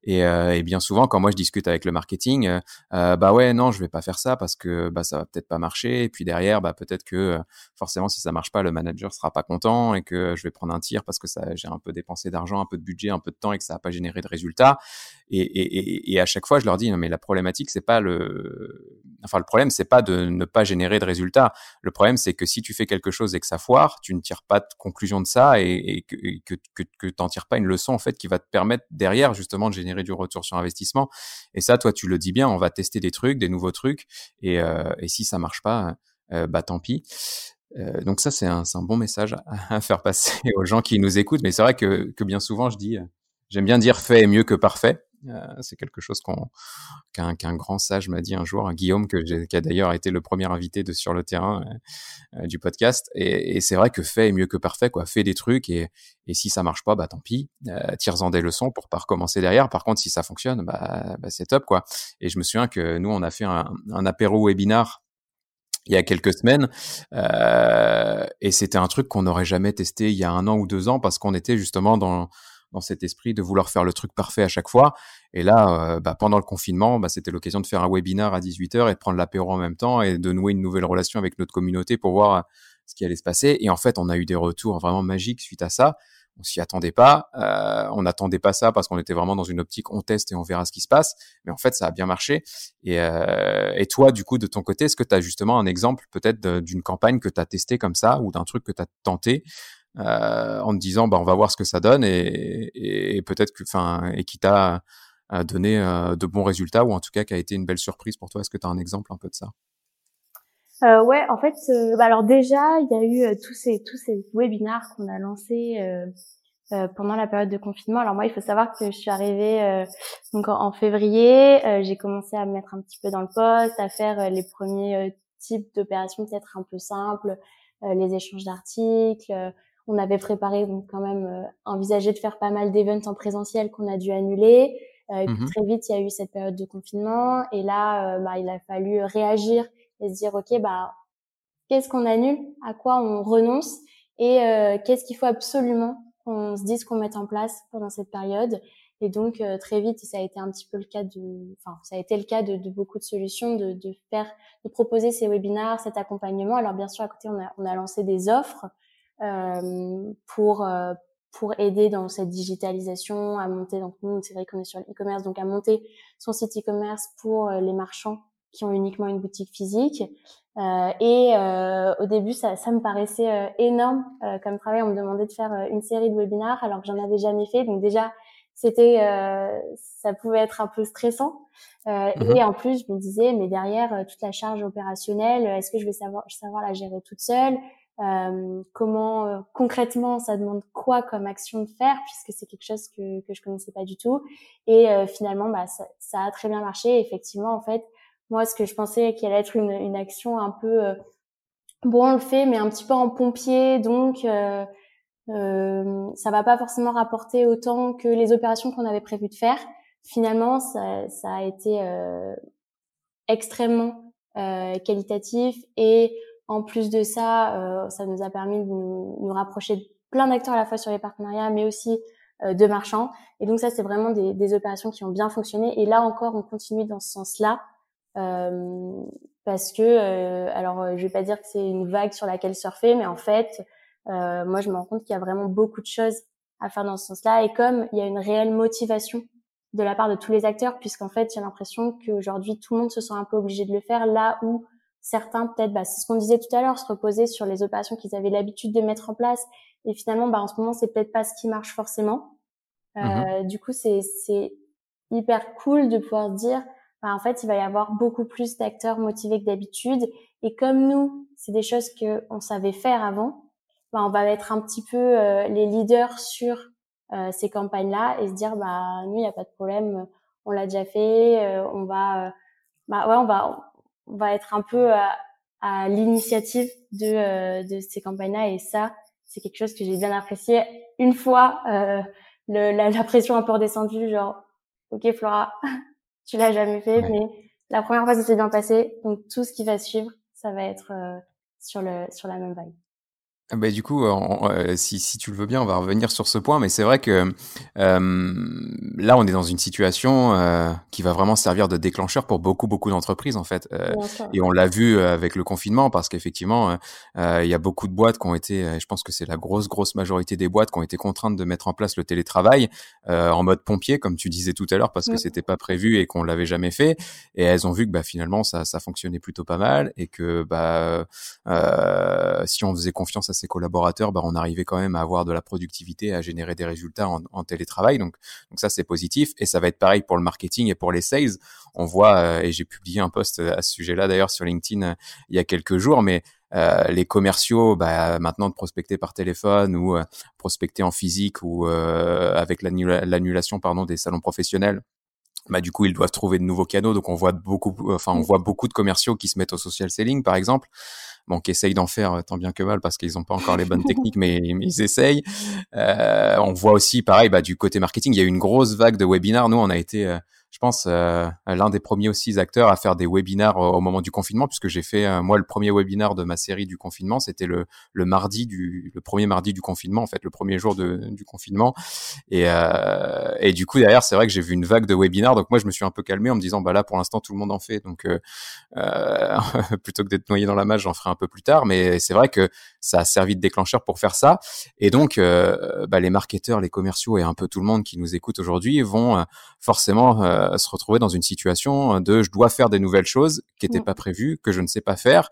Et, euh, et, bien souvent, quand moi je discute avec le marketing, euh, bah ouais, non, je vais pas faire ça parce que bah ça va peut-être pas marcher. Et puis derrière, bah peut-être que forcément, si ça marche pas, le manager sera pas content et que je vais prendre un tir parce que ça, j'ai un peu dépensé d'argent, un peu de budget, un peu de temps et que ça va pas généré de résultats. Et, à chaque fois, je leur dis non mais la problématique, c'est pas le, enfin le problème, c'est pas de ne pas générer de résultats. Le problème, c'est que si tu fais quelque chose et que ça foire, tu ne tires pas de conclusion de et, que, que, que, que tires pas une leçon en fait qui va te permettre derrière justement de générer du retour sur investissement. Et ça, toi, tu le dis bien, on va tester des trucs, des nouveaux trucs, et, euh, et si ça marche pas, euh, bah tant pis. Euh, donc ça, c'est un, un, bon message à, faire passer aux gens qui nous écoutent. Mais c'est vrai que, que bien souvent, je dis, j'aime bien dire fait est mieux que parfait. Euh, c'est quelque chose qu'un grand sage m'a dit un jour, Guillaume, que qui a d'ailleurs été le premier invité de sur le terrain euh, euh, du podcast. Et, c'est vrai que fait est mieux que parfait, quoi. Fais des trucs et, si ça marche pas, bah tant pis. tire-en des leçons pour pas recommencer derrière. Par contre, si ça fonctionne, bah, bah, c'est top, quoi. Et je me souviens que nous, on a fait un, un apéro webinar il y a quelques semaines euh, et c'était un truc qu'on n'aurait jamais testé il y a un an ou deux ans parce qu'on était justement dans dans cet esprit de vouloir faire le truc parfait à chaque fois. Et là, euh, bah, pendant le confinement, bah, c'était l'occasion de faire un webinar à 18h et de prendre l'apéro en même temps et de nouer une nouvelle relation avec notre communauté pour voir euh, ce qui allait se passer. Et en fait, on a eu des retours vraiment magiques suite à ça. On s'y attendait pas. Euh, on n'attendait pas ça parce qu'on était vraiment dans une optique on teste et on verra ce qui se passe. Mais en fait, ça a bien marché. Et, euh, et toi, du coup, de ton côté, est-ce que tu as justement un exemple peut-être d'une campagne que tu as testé comme ça ou d'un truc que tu as tenté euh, en disant bah on va voir ce que ça donne et, et, peut-être que enfin et qui t'a donné euh, de bons résultats ou en tout cas qui a été une belle surprise pour toi. Est-ce que tu as un exemple un peu de ça?
Euh, ouais, en fait, euh, bah alors déjà, il y a eu euh, tous ces tous ces webinars qu'on a lancés pendant la période de confinement. Alors moi, il faut savoir que je suis arrivée donc en, en février, j'ai commencé à me mettre un petit peu dans le poste, à faire les premiers types d'opérations peut-être un peu simples, les échanges d'articles, on avait préparé donc quand même euh, envisagé de faire pas mal d'événements en présentiel qu'on a dû annuler. Euh, et puis mmh très vite, il y a eu cette période de confinement et là, euh, bah, il a fallu réagir et se dire ok, bah qu'est-ce qu'on annule, à quoi on renonce? Et qu'est-ce qu'il faut absolument qu'on se dise qu'on mette en place pendant cette période? Et donc très vite, ça a été un petit peu le cas de, enfin ça a été le cas de, de beaucoup de solutions, de, de, faire, de proposer ces webinars, cet accompagnement. Alors bien sûr à côté, on a, on a lancé des offres euh, pour euh, pour aider dans cette digitalisation à monter. Donc nous, c'est vrai qu'on est sur l'e-commerce, donc à monter son site e-commerce pour euh, les marchands qui ont uniquement une boutique physique. Euh, et euh, au début, ça, ça me paraissait euh, énorme comme travail. On me demandait de faire une série de webinars alors que j'en avais jamais fait. Donc déjà, c'était, ça pouvait être un peu stressant. Mhm. Et en plus, je me disais, mais derrière toute la charge opérationnelle, est-ce que je vais savoir, savoir la gérer toute seule? Euh, comment euh, concrètement ça demande quoi comme action de faire puisque c'est quelque chose que que je connaissais pas du tout. Et euh, finalement bah ça, ça, a très bien marché. Effectivement en fait moi ce que je pensais qu'il allait être une, une action un peu euh, bon on le fait mais un petit peu en pompier donc euh, ça va pas forcément rapporter autant que les opérations qu'on avait prévu de faire. Finalement ça, ça a été extrêmement qualitatif et en plus de ça, euh, ça nous a permis de nous, nous rapprocher de plein d'acteurs à la fois sur les partenariats, mais aussi euh, de marchands. Et donc ça, c'est vraiment des, des, opérations qui ont bien fonctionné. Et là encore, on continue dans ce sens-là. Euh, parce que, euh, alors je vais pas dire que c'est une vague sur laquelle surfer, mais en fait, moi je me rends compte qu'il y a vraiment beaucoup de choses à faire dans ce sens-là. Et comme il y a une réelle motivation de la part de tous les acteurs, puisqu'en fait, j'ai l'impression qu'aujourd'hui, tout le monde se sent un peu obligé de le faire, là où certains peut-être, bah, c'est ce qu'on disait tout à l'heure, se reposer sur les opérations qu'ils avaient l'habitude de mettre en place. Et finalement, bah, en ce moment, c'est peut-être pas ce qui marche forcément. Euh, mm-hmm. Du coup, c'est hyper cool de pouvoir dire, bah, en fait, il va y avoir beaucoup plus d'acteurs motivés que d'habitude. Et comme nous, c'est des choses que on savait faire avant, bah, on va être un petit peu euh, les leaders sur euh, ces campagnes-là et se dire, bah, nous, il n'y a pas de problème, on l'a déjà fait, euh, on va, bah, ouais, on va, va être un peu à, à l'initiative de, euh, de ces campagnes-là. Et ça, c'est quelque chose que j'ai bien apprécié. Une fois euh, le, la, la, pression un peu redescendue, genre, ok Flora, tu l'as jamais fait, mais la première fois ça s'est bien passé, donc tout ce qui va suivre, ça va être sur le sur la même vague.
Ah bah, du coup, euh, si, si, tu le veux bien, on va revenir sur ce point, mais c'est vrai que euh, là, on est dans une situation euh, qui va vraiment servir de déclencheur pour beaucoup, beaucoup d'entreprises, en fait. Euh, et on l'a vu euh, avec le confinement, parce qu'effectivement, il y a beaucoup de boîtes qui ont été, je pense que c'est la grosse, grosse majorité des boîtes qui ont été contraintes de mettre en place le télétravail en mode pompier, comme tu disais tout à l'heure, parce que c'était pas prévu et qu'on l'avait jamais fait. Et elles ont vu que bah, finalement, ça, ça fonctionnait plutôt pas mal et que bah, si on faisait confiance à ses collaborateurs, bah, on arrivait quand même à avoir de la productivité, à générer des résultats en, télétravail. Donc, donc ça, c'est positif. Et ça va être pareil pour le marketing et pour les sales. On voit, euh, et j'ai publié un post à ce sujet-là d'ailleurs sur LinkedIn euh, il y a quelques jours, mais euh, les commerciaux, bah, maintenant de prospecter par téléphone ou prospecter en physique ou avec l'annulation pardon des salons professionnels, bah du coup ils doivent trouver de nouveaux canaux donc on voit beaucoup enfin on voit beaucoup de commerciaux qui se mettent au social selling par exemple bon, qui essayent d'en faire euh, tant bien que mal parce qu'ils n'ont pas encore les bonnes techniques, mais, ils essayent. Euh, on voit aussi, pareil, bah, du côté marketing, il y a eu une grosse vague de webinars. Nous, on a été euh, je pense, euh, l'un des premiers aussi acteurs à faire des webinars au, moment du confinement, puisque j'ai fait euh, moi le premier webinar de ma série du confinement, c'était le, le mardi du le premier mardi du confinement, en fait, le premier jour de, du confinement. Et, euh, et du coup derrière, c'est vrai que j'ai vu une vague de webinars, donc moi je me suis un peu calmé en me disant bah là pour l'instant tout le monde en fait, donc euh, euh plutôt que d'être noyé dans la masse, j'en ferai un peu plus tard. Mais c'est vrai que ça a servi de déclencheur pour faire ça. Et donc bah, les marketeurs, les commerciaux et un peu tout le monde qui nous écoute aujourd'hui vont forcément euh, se retrouver dans une situation de je dois faire des nouvelles choses qui n'étaient pas prévues, que je ne sais pas faire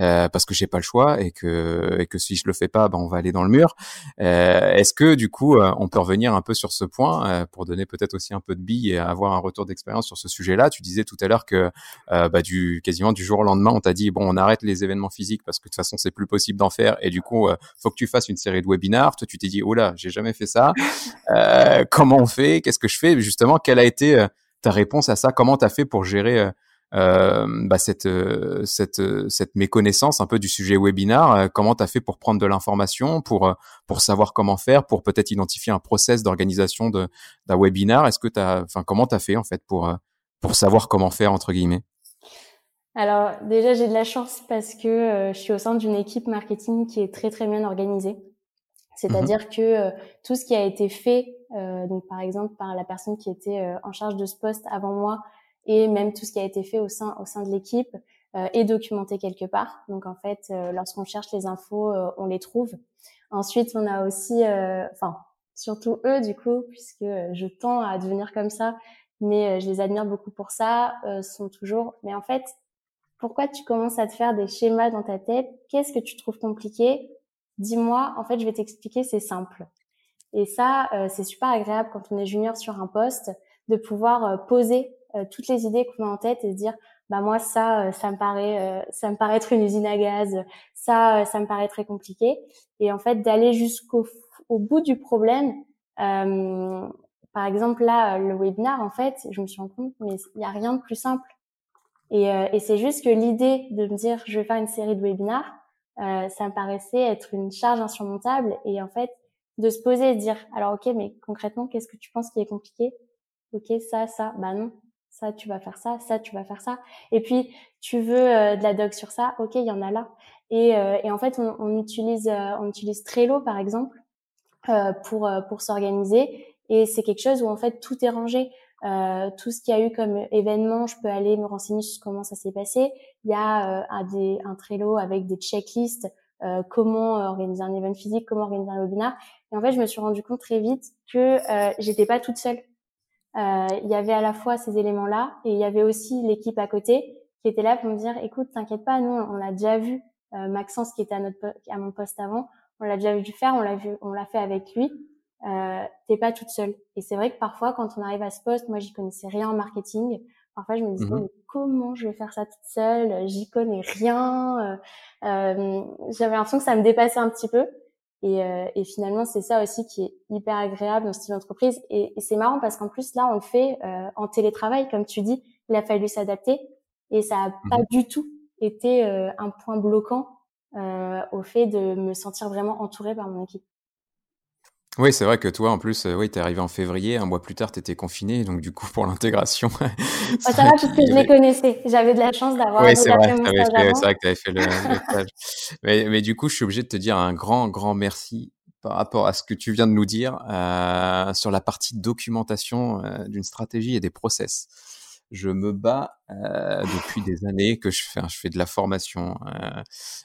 euh, parce que j'ai pas le choix et que et que si je le fais pas, ben on va aller dans le mur. Euh, Est-ce que du coup euh, on peut revenir un peu sur ce point euh, pour donner peut-être aussi un peu de billes et avoir un retour d'expérience sur ce sujet-là? Tu disais tout à l'heure que bah, du quasiment du jour au lendemain on t'a dit bon on arrête les événements physiques parce que de toute façon c'est plus possible d'en faire et du coup faut que tu fasses une série de webinars. Toi tu t'es dit oh là j'ai jamais fait ça. comment on fait? Qu'est-ce que je fais? Justement quelle a été ta réponse à ça? Comment tu as fait pour gérer euh, euh bah, cette, euh, cette, cette méconnaissance un peu du sujet webinar? Comment tu as fait pour prendre de l'information, pour, pour savoir comment faire, pour peut-être identifier un process d'organisation d'un webinar? Est-ce que tu enfin, comment tu as fait en fait pour, pour savoir comment faire entre guillemets?
Alors déjà j'ai de la chance parce que je suis au sein d'une équipe marketing qui est très très bien organisée. C'est-à-dire mmh que tout ce qui a été fait donc par exemple par la personne qui était euh, en charge de ce poste avant moi et même tout ce qui a été fait au sein au sein de l'équipe euh, est documenté quelque part. Donc en fait, lorsqu'on cherche les infos, on les trouve. Ensuite, on a aussi, enfin surtout eux du coup, puisque je tends à devenir comme ça, mais je les admire beaucoup pour ça, sont toujours. Mais en fait, pourquoi tu commences à te faire des schémas dans ta tête? Qu'est-ce que tu trouves compliqué? Dis-moi. En fait, je vais t'expliquer. C'est simple. Et ça, euh, c'est super agréable quand on est junior sur un poste de pouvoir euh, poser euh, toutes les idées qu'on a en tête et se dire bah moi ça ça me paraît ça me paraît être une usine à gaz ça ça me paraît très compliqué. Et en fait d'aller jusqu'au au bout du problème par exemple là le webinar en fait je me suis rendu compte mais il y a rien de plus simple. Et, et c'est juste que l'idée de me dire je vais faire une série de webinars ça me paraissait être une charge insurmontable. Et en fait de se poser et dire alors ok mais concrètement qu'est-ce que tu penses qui est compliqué? Ok ça ça bah non ça tu vas faire ça ça tu vas faire ça. Et puis tu veux euh, de la doc sur ça ok il y en a là. Et, euh, et en fait on, on utilise euh, on utilise Trello par exemple pour pour s'organiser. Et c'est quelque chose où en fait tout est rangé. Tout ce qu'il y a eu comme événement, je peux aller me renseigner sur comment ça s'est passé. Il y a un, des, un Trello avec des checklists euh, comment euh, organiser un événement physique, comment organiser un webinar. Et en fait, je me suis rendu compte très vite que euh, j'étais pas toute seule. Euh, il y avait à la fois ces éléments-là et il y avait aussi l'équipe à côté qui était là pour me dire, écoute, t'inquiète pas, nous, on l'a déjà vu. Maxence, qui était à, notre, à mon poste avant, on l'a déjà vu faire, on l'a vu, on l'a fait avec lui. Euh, t'es pas toute seule. Et c'est vrai que parfois, quand on arrive à ce poste, moi, j'y connaissais rien en marketing. Parfois, je me disais, mmh comment je vais faire ça toute seule? J'y connais rien. Euh, euh, J'avais l'impression que ça me dépassait un petit peu. Et, euh, et finalement, c'est ça aussi qui est hyper agréable dans ce style d'entreprise. Et, et c'est marrant parce qu'en plus, là, on le fait euh, en télétravail, comme tu dis. Il a fallu s'adapter. Et ça n'a pas mmh du tout été euh, un point bloquant au fait de me sentir vraiment entourée par mon équipe.
Oui, c'est vrai que toi, en plus, oui, t'es arrivé en février, un mois plus tard, t'étais confiné, donc du coup, pour l'intégration.
ça va, parce que je les connaissais. J'avais de la chance d'avoir.
Oui, c'est vrai, c'est vrai que t'avais fait le, stage. mais, mais, du coup, je suis obligé de te dire un grand, grand merci par rapport à ce que tu viens de nous dire euh, sur la partie documentation euh, d'une stratégie et des process. Je me bats euh, depuis des années que je fais, je fais de la formation. Euh,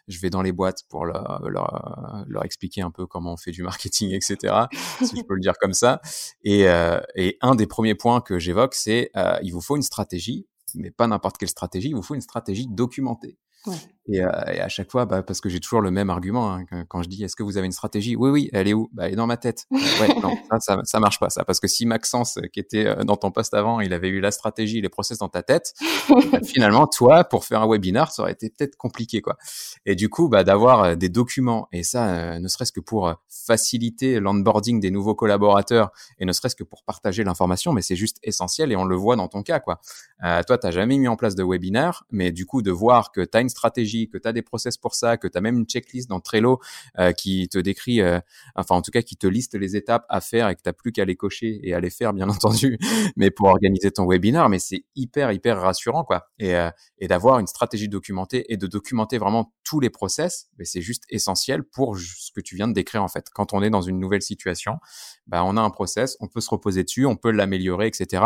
je vais dans les boîtes pour leur, leur, leur, expliquer un peu comment on fait du marketing, etc. si je peux le dire comme ça. Et, euh, et un des premiers points que j'évoque, c'est euh, il vous faut une stratégie, mais pas n'importe quelle stratégie. Il vous faut une stratégie documentée. Ouais. Et, euh, et, à chaque fois, bah, parce que j'ai toujours le même argument hein, quand je dis est-ce que vous avez une stratégie? Oui, oui, elle est où? Bah, Elle est dans ma tête. ouais, non, ça, ça, ça, marche pas, ça. Parce que si Maxence, qui était euh, dans ton poste avant, il avait eu la stratégie, les process dans ta tête, bah, finalement, toi, pour faire un webinar, ça aurait été peut-être compliqué, quoi. Et du coup, bah, d'avoir euh, des documents, et ça, euh, ne serait-ce que pour faciliter l'onboarding des nouveaux collaborateurs, et ne serait-ce que pour partager l'information, mais c'est juste essentiel, et on le voit dans ton cas, quoi. Euh, toi, t'as jamais mis en place de webinar, mais du coup, de voir que tu as une stratégie que tu as des process pour ça, que tu as même une checklist dans Trello euh, qui te décrit, euh, enfin en tout cas qui te liste les étapes à faire et que tu plus qu'à les cocher et à les faire bien entendu, mais pour organiser ton webinar, mais c'est hyper hyper rassurant quoi. Et, euh, et d'avoir une stratégie documentée et de documenter vraiment tous les process, mais c'est juste essentiel pour ce que tu viens de décrire en fait. Quand on est dans une nouvelle situation, bah, on a un process, on peut se reposer dessus, on peut l'améliorer, etc.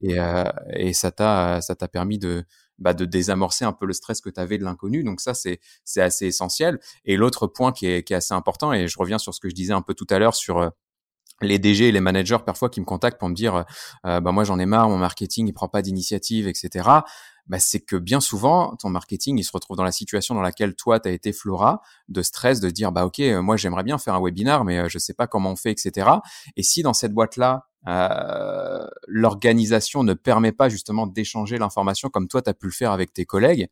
Et, et ça t'a permis de bah, de désamorcer un peu le stress que tu avais de l'inconnu. Donc ça, c'est c'est assez essentiel. Et l'autre point qui est, qui est assez important, et je reviens sur ce que je disais un peu tout à l'heure sur euh, les DG et les managers parfois qui me contactent pour me dire euh, bah moi j'en ai marre mon marketing il prend pas d'initiative etc bah, c'est que bien souvent ton marketing il se retrouve dans la situation dans laquelle toi tu as été Flora de stress de dire bah ok euh, moi j'aimerais bien faire un webinar mais je sais pas comment on fait etc et si dans cette boîte là euh, l'organisation ne permet pas justement d'échanger l'information comme toi, tu as pu le faire avec tes collègues.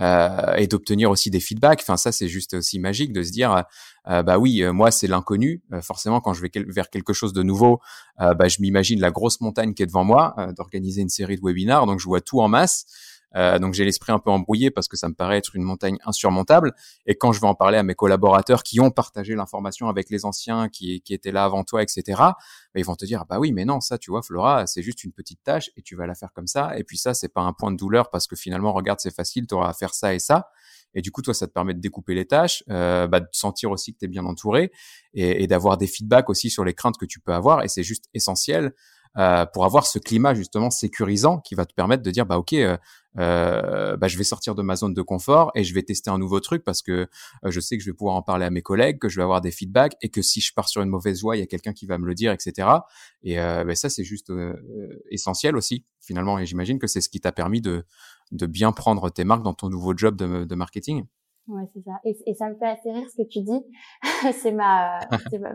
Euh, et d'obtenir aussi des feedbacks. Enfin, ça, c'est juste aussi magique de se dire, euh, bah oui, euh, moi, c'est l'inconnu. Forcément, quand je vais vers quelque chose de nouveau, bah, je m'imagine la grosse montagne qui est devant moi, d'organiser une série de webinars. Donc, je vois tout en masse. Euh, donc j'ai l'esprit un peu embrouillé parce que ça me paraît être une montagne insurmontable. Et quand je vais en parler à mes collaborateurs qui ont partagé l'information avec les anciens qui, qui étaient là avant toi, etc., bah, ils vont te dire bah oui, mais non, ça tu vois, Flora, c'est juste une petite tâche et tu vas la faire comme ça. Et puis ça, c'est pas un point de douleur parce que finalement, regarde, c'est facile, tu auras à faire ça et ça. Et du coup, toi, ça te permet de découper les tâches, euh, bah, de sentir aussi que tu es bien entouré et d'avoir des feedbacks aussi sur les craintes que tu peux avoir. Et c'est juste essentiel euh, pour avoir ce climat justement sécurisant qui va te permettre de dire bah ok euh, euh, bah, je vais sortir de ma zone de confort et je vais tester un nouveau truc parce que je sais que je vais pouvoir en parler à mes collègues, que je vais avoir des feedbacks et que si je pars sur une mauvaise voie, il y a quelqu'un qui va me le dire, etc. Et bah, ça c'est juste essentiel aussi finalement et j'imagine que c'est ce qui t'a permis de de bien prendre tes marques dans ton nouveau job de marketing.
Ouais, c'est ça. Et, et, ça me fait assez rire ce que tu dis. c'est ma,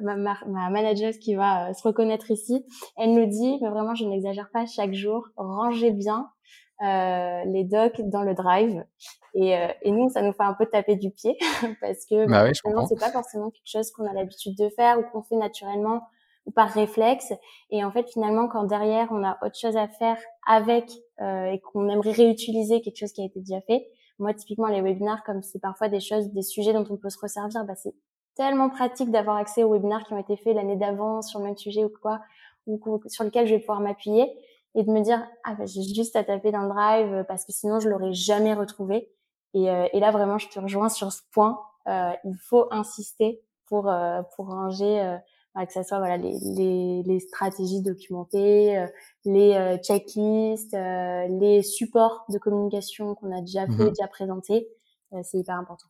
ma, ma, ma, manager qui va euh, se reconnaître ici. Elle nous dit, mais vraiment, je n'exagère pas, chaque jour, rangez bien euh, les docs dans le drive. Et, euh, et, nous, ça nous fait un peu taper du pied parce que
bah oui,
c'est pas forcément quelque chose qu'on a l'habitude de faire ou qu'on fait naturellement ou par réflexe. Et en fait, finalement, quand derrière, on a autre chose à faire avec euh, et qu'on aimerait réutiliser quelque chose qui a été déjà fait, moi, typiquement, les webinars, comme c'est parfois des choses, des sujets dont on peut se resservir, bah, c'est tellement pratique d'avoir accès aux webinars qui ont été faits l'année d'avant sur le même sujet ou quoi, ou sur lequel je vais pouvoir m'appuyer et de me dire, ah, bah, j'ai juste à taper dans le drive euh, parce que sinon, je l'aurais jamais retrouvé. Et, euh, et, là, vraiment, je te rejoins sur ce point. Euh, il faut insister pour, euh, pour ranger que ce soit voilà les, les, les stratégies documentées, euh, les euh, checklists, euh, les supports de communication qu'on a déjà fait, mmh déjà présentés, c'est hyper important.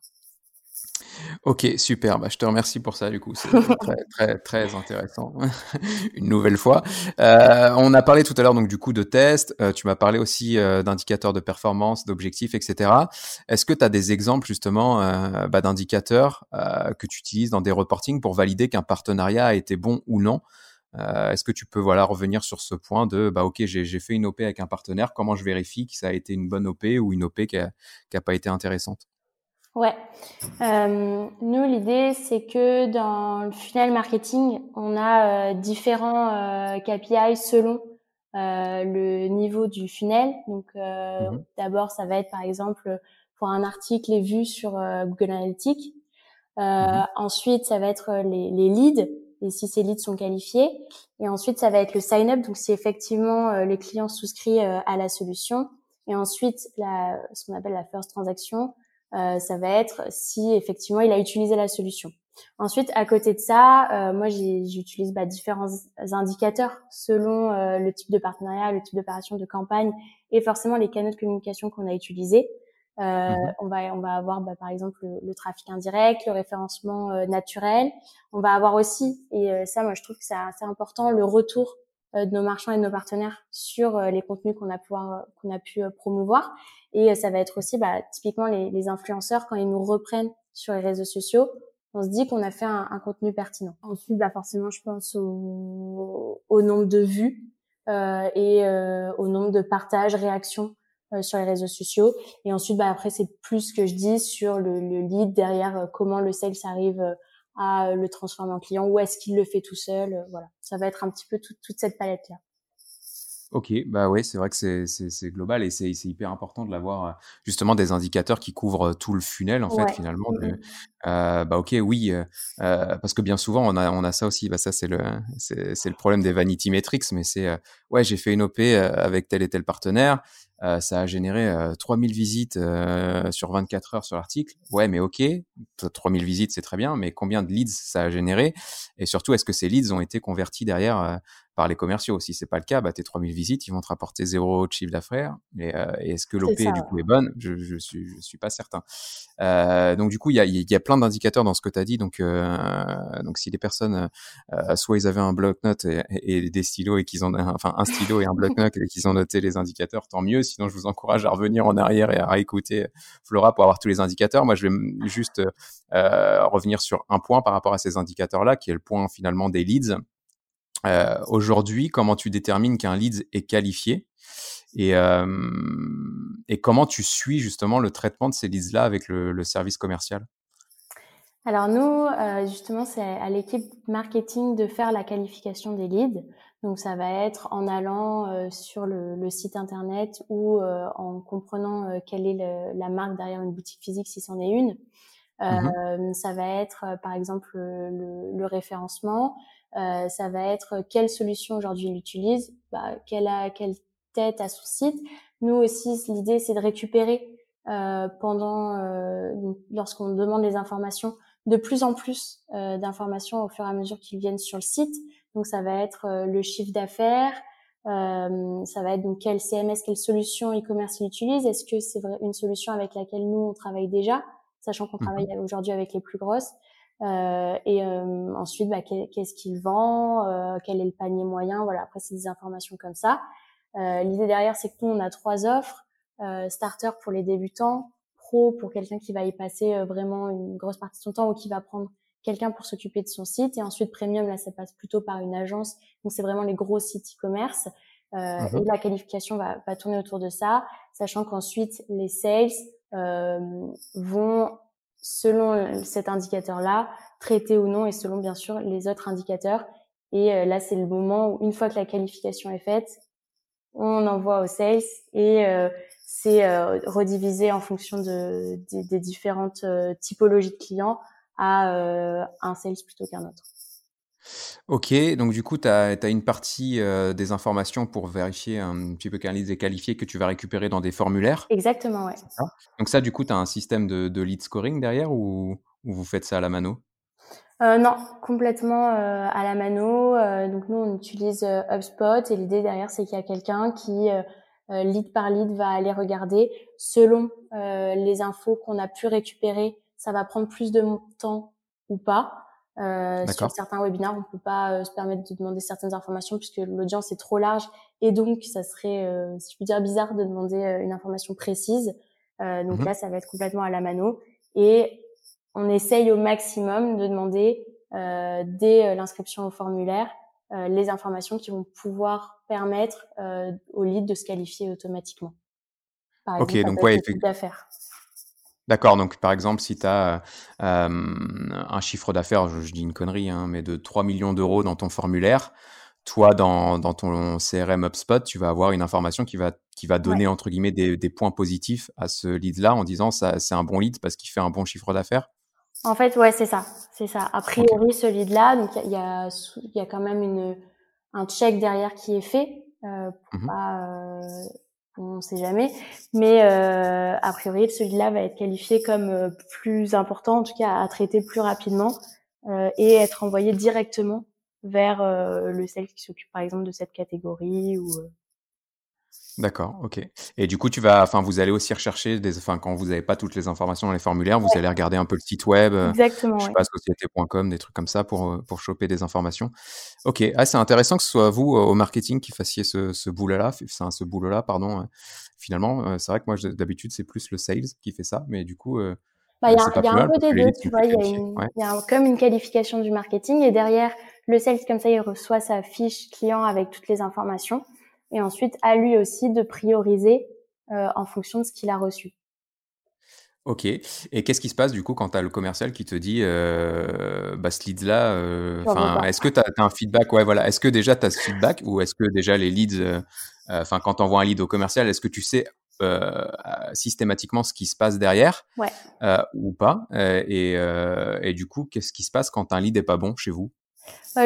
Ok, super. Bah, je te remercie pour ça, du coup. C'est très, très, très intéressant. Une nouvelle fois. Euh, on a parlé tout à l'heure, donc, du coup, de tests. Euh, tu m'as parlé aussi euh, d'indicateurs de performance, d'objectifs, etc. Est-ce que tu as des exemples, justement, bah, d'indicateurs que tu utilises dans des reportings pour valider qu'un partenariat a été bon ou non? Est-ce que tu peux, voilà, revenir sur ce point de, bah, ok, j'ai fait une OP avec un partenaire. Comment je vérifie que ça a été une bonne OP ou une OP qui n'a pas été intéressante?
Ouais. Euh, nous, l'idée, c'est que dans le funnel marketing, on a euh, différents euh, KPI selon euh, le niveau du funnel. Donc, euh, mhm. d'abord, ça va être par exemple pour un article les vues sur Google Analytics. Mhm. Ensuite, ça va être les, les leads. et si ces leads sont qualifiés. Et ensuite, ça va être le sign-up, donc si effectivement euh, le client souscrit euh, à la solution. Et ensuite, la, ce qu'on appelle la first transaction, euh, ça va être si effectivement il a utilisé la solution. Ensuite, à côté de ça, moi j'utilise bah, différents indicateurs selon le type de partenariat, le type d'opération de campagne et forcément les canaux de communication qu'on a utilisés. Euh, mmh on va on va avoir bah, par exemple le, trafic indirect, le référencement euh, naturel. On va avoir aussi et euh, ça moi je trouve que c'est assez important le retour de nos marchands et de nos partenaires sur les contenus qu'on a pouvoir qu'on a pu promouvoir et ça va être aussi bah, typiquement les, les, influenceurs quand ils nous reprennent sur les réseaux sociaux on se dit qu'on a fait un, un, contenu pertinent. Ensuite, bah forcément, je pense au, au nombre de vues euh, et euh, au nombre de partages, réactions euh, sur les réseaux sociaux. Et ensuite, bah, après, c'est plus ce que je dis sur le, le lead derrière, euh, comment le sales arrive euh, à le transformer en client, ou est-ce qu'il le fait tout seul. voilà, ça va être un petit peu toute cette palette-là.
Ok, bah ouais, c'est vrai que c'est global et c'est hyper important de l'avoir justement des indicateurs qui couvrent tout le funnel en fait finalement. Mmh euh, bah ok, oui, euh, parce que bien souvent on a on a ça aussi. Bah ça c'est le c'est le problème des vanity metrics, mais c'est ouais j'ai fait une op avec tel et tel partenaire, euh, ça a généré 3000 visites sur 24 heures sur l'article. Ouais, mais ok, 3000 visites c'est très bien, mais combien de leads ça a généré? Et surtout, est-ce que ces leads ont été convertis derrière par les commerciaux? Si c'est pas le cas, bah, tes 3000 visites, ils vont te rapporter zéro de chiffre d'affaires. Et, euh, est-ce que l'OP du coup est bonne? Je, je suis je suis pas certain. Euh, donc du coup, il y a, y a plein d'indicateurs dans ce que tu as dit. Donc euh, donc si les personnes euh, soit ils avaient un bloc-notes et, des stylos et qu'ils ont enfin un stylo et un bloc-notes et qu'ils ont noté les indicateurs, tant mieux. Sinon, je vous encourage à revenir en arrière et à réécouter Flora pour avoir tous les indicateurs. Moi, je vais juste euh, revenir sur un point par rapport à ces indicateurs-là, qui est le point finalement des leads. Aujourd'hui, comment tu détermines qu'un lead est qualifié et, et comment tu suis justement le traitement de ces leads-là avec le, service commercial?
Alors nous, euh, justement, c'est à l'équipe marketing de faire la qualification des leads. Donc ça va être en allant sur le, site internet ou en comprenant quelle est la marque derrière une boutique physique si c'en est une. Mmh ça va être par exemple le référencement. Euh, ça va être quelle solution aujourd'hui il utilise, bah, quelle, a, quelle tête à son site. Nous aussi, l'idée, c'est de récupérer euh, pendant, euh, lorsqu'on demande les informations, de plus en plus euh, d'informations au fur et à mesure qu'ils viennent sur le site. Donc, ça va être euh, le chiffre d'affaires, euh, ça va être donc quel CMS, quelle solution e-commerce il utilise. Est-ce que c'est une solution avec laquelle nous on travaille déjà, sachant qu'on mmh travaille aujourd'hui avec les plus grosses. Euh, et euh, ensuite, bah, qu'est-ce qu'il vend, euh, quel est le panier moyen. Voilà, après, c'est des informations comme ça. L'idée derrière, c'est que nous, on a trois offres. starter pour les débutants, pro pour quelqu'un qui va y passer vraiment une grosse partie de son temps ou qui va prendre quelqu'un pour s'occuper de son site. Et ensuite, premium, là, ça passe plutôt par une agence. Donc, c'est vraiment les gros sites e-commerce. Euh, mmh Et la qualification va, va, tourner autour de ça, sachant qu'ensuite, les sales euh, vont selon euh, cet indicateur-là, traité ou non, et selon bien sûr les autres indicateurs. Et euh, là, c'est le moment où, une fois que la qualification est faite, on envoie au sales et euh, c'est redivisé en fonction de, des différentes typologies de clients à un sales plutôt qu'un autre.
Ok, donc du coup, tu as, une partie euh, des informations pour vérifier un petit peu qu'un lead est qualifié que tu vas récupérer dans des formulaires.
Exactement, ouais.
donc ça, du coup, tu as un système de, lead scoring derrière ou, vous faites ça à la mano?
Euh, non, complètement euh, à la mano. donc nous, on utilise HubSpot et l'idée derrière, c'est qu'il y a quelqu'un qui, lead par lead, va aller regarder selon les infos qu'on a pu récupérer. Ça va prendre plus de temps ou pas. Euh, sur certains webinaires, on peut pas euh, se permettre de demander certaines informations puisque l'audience est trop large et donc ça serait, euh, si je puis dire, bizarre de demander euh, une information précise. donc mmh là, ça va être complètement à la mano et on essaye au maximum de demander dès l'inscription au formulaire les informations qui vont pouvoir permettre au lead de se qualifier automatiquement.
Par exemple, donc ouais, d'affaires. D'accord, donc par exemple, si tu as euh, un chiffre d'affaires, je, dis une connerie, hein, mais de 3 millions d'euros dans ton formulaire, toi, dans, dans, ton CRM HubSpot, tu vas avoir une information qui va, qui va donner, entre guillemets, des, des, points positifs à ce lead-là en disant ça c'est un bon lead parce qu'il fait un bon chiffre d'affaires
En fait, ouais, c'est ça, c'est ça. A priori, ce lead-là, donc il y a, y a quand même une, un check derrière qui est fait. Euh, pour mmh pas, euh, on ne sait jamais, mais euh, a priori, ce lead-là va être qualifié comme euh, plus important, en tout cas à traiter plus rapidement euh, et être envoyé directement vers le celle qui s'occupe par exemple de cette catégorie ou
D'accord, ok. Et du coup, tu vas, enfin, vous allez aussi rechercher des, enfin, quand vous n'avez pas toutes les informations dans les formulaires, vous allez regarder un peu le site web, euh,
Exactement,
je sais pas, société.com, des trucs comme ça pour, euh, pour choper des informations. Ok, ah, c'est intéressant que ce soit vous, euh, au marketing, qui fassiez ce, ce boulot-là, enfin, ce boulot-là, pardon. Finalement, c'est vrai que moi, d'habitude, c'est plus le sales qui fait ça, mais du coup,
bah, il y a, y a un peu des deux, tu vois, il y a, une, y a comme une qualification du marketing et derrière, le sales, comme ça, il reçoit sa fiche client avec toutes les informations et ensuite à lui aussi de prioriser euh, en fonction de ce qu'il a reçu.
Ok. Et qu'est-ce qui se passe du coup quand tu as le commercial qui te dit euh, bah, ce lead-là euh, Est-ce que tu as, un feedback? Ouais, voilà. Est-ce que déjà tu as ce feedback ou est-ce que déjà les leads, euh, enfin quand tu envoies un lead au commercial, est-ce que tu sais systématiquement ce qui se passe derrière?
Ouais.
ou pas? Et, et, du coup, qu'est-ce qui se passe quand un lead n'est pas bon chez vous?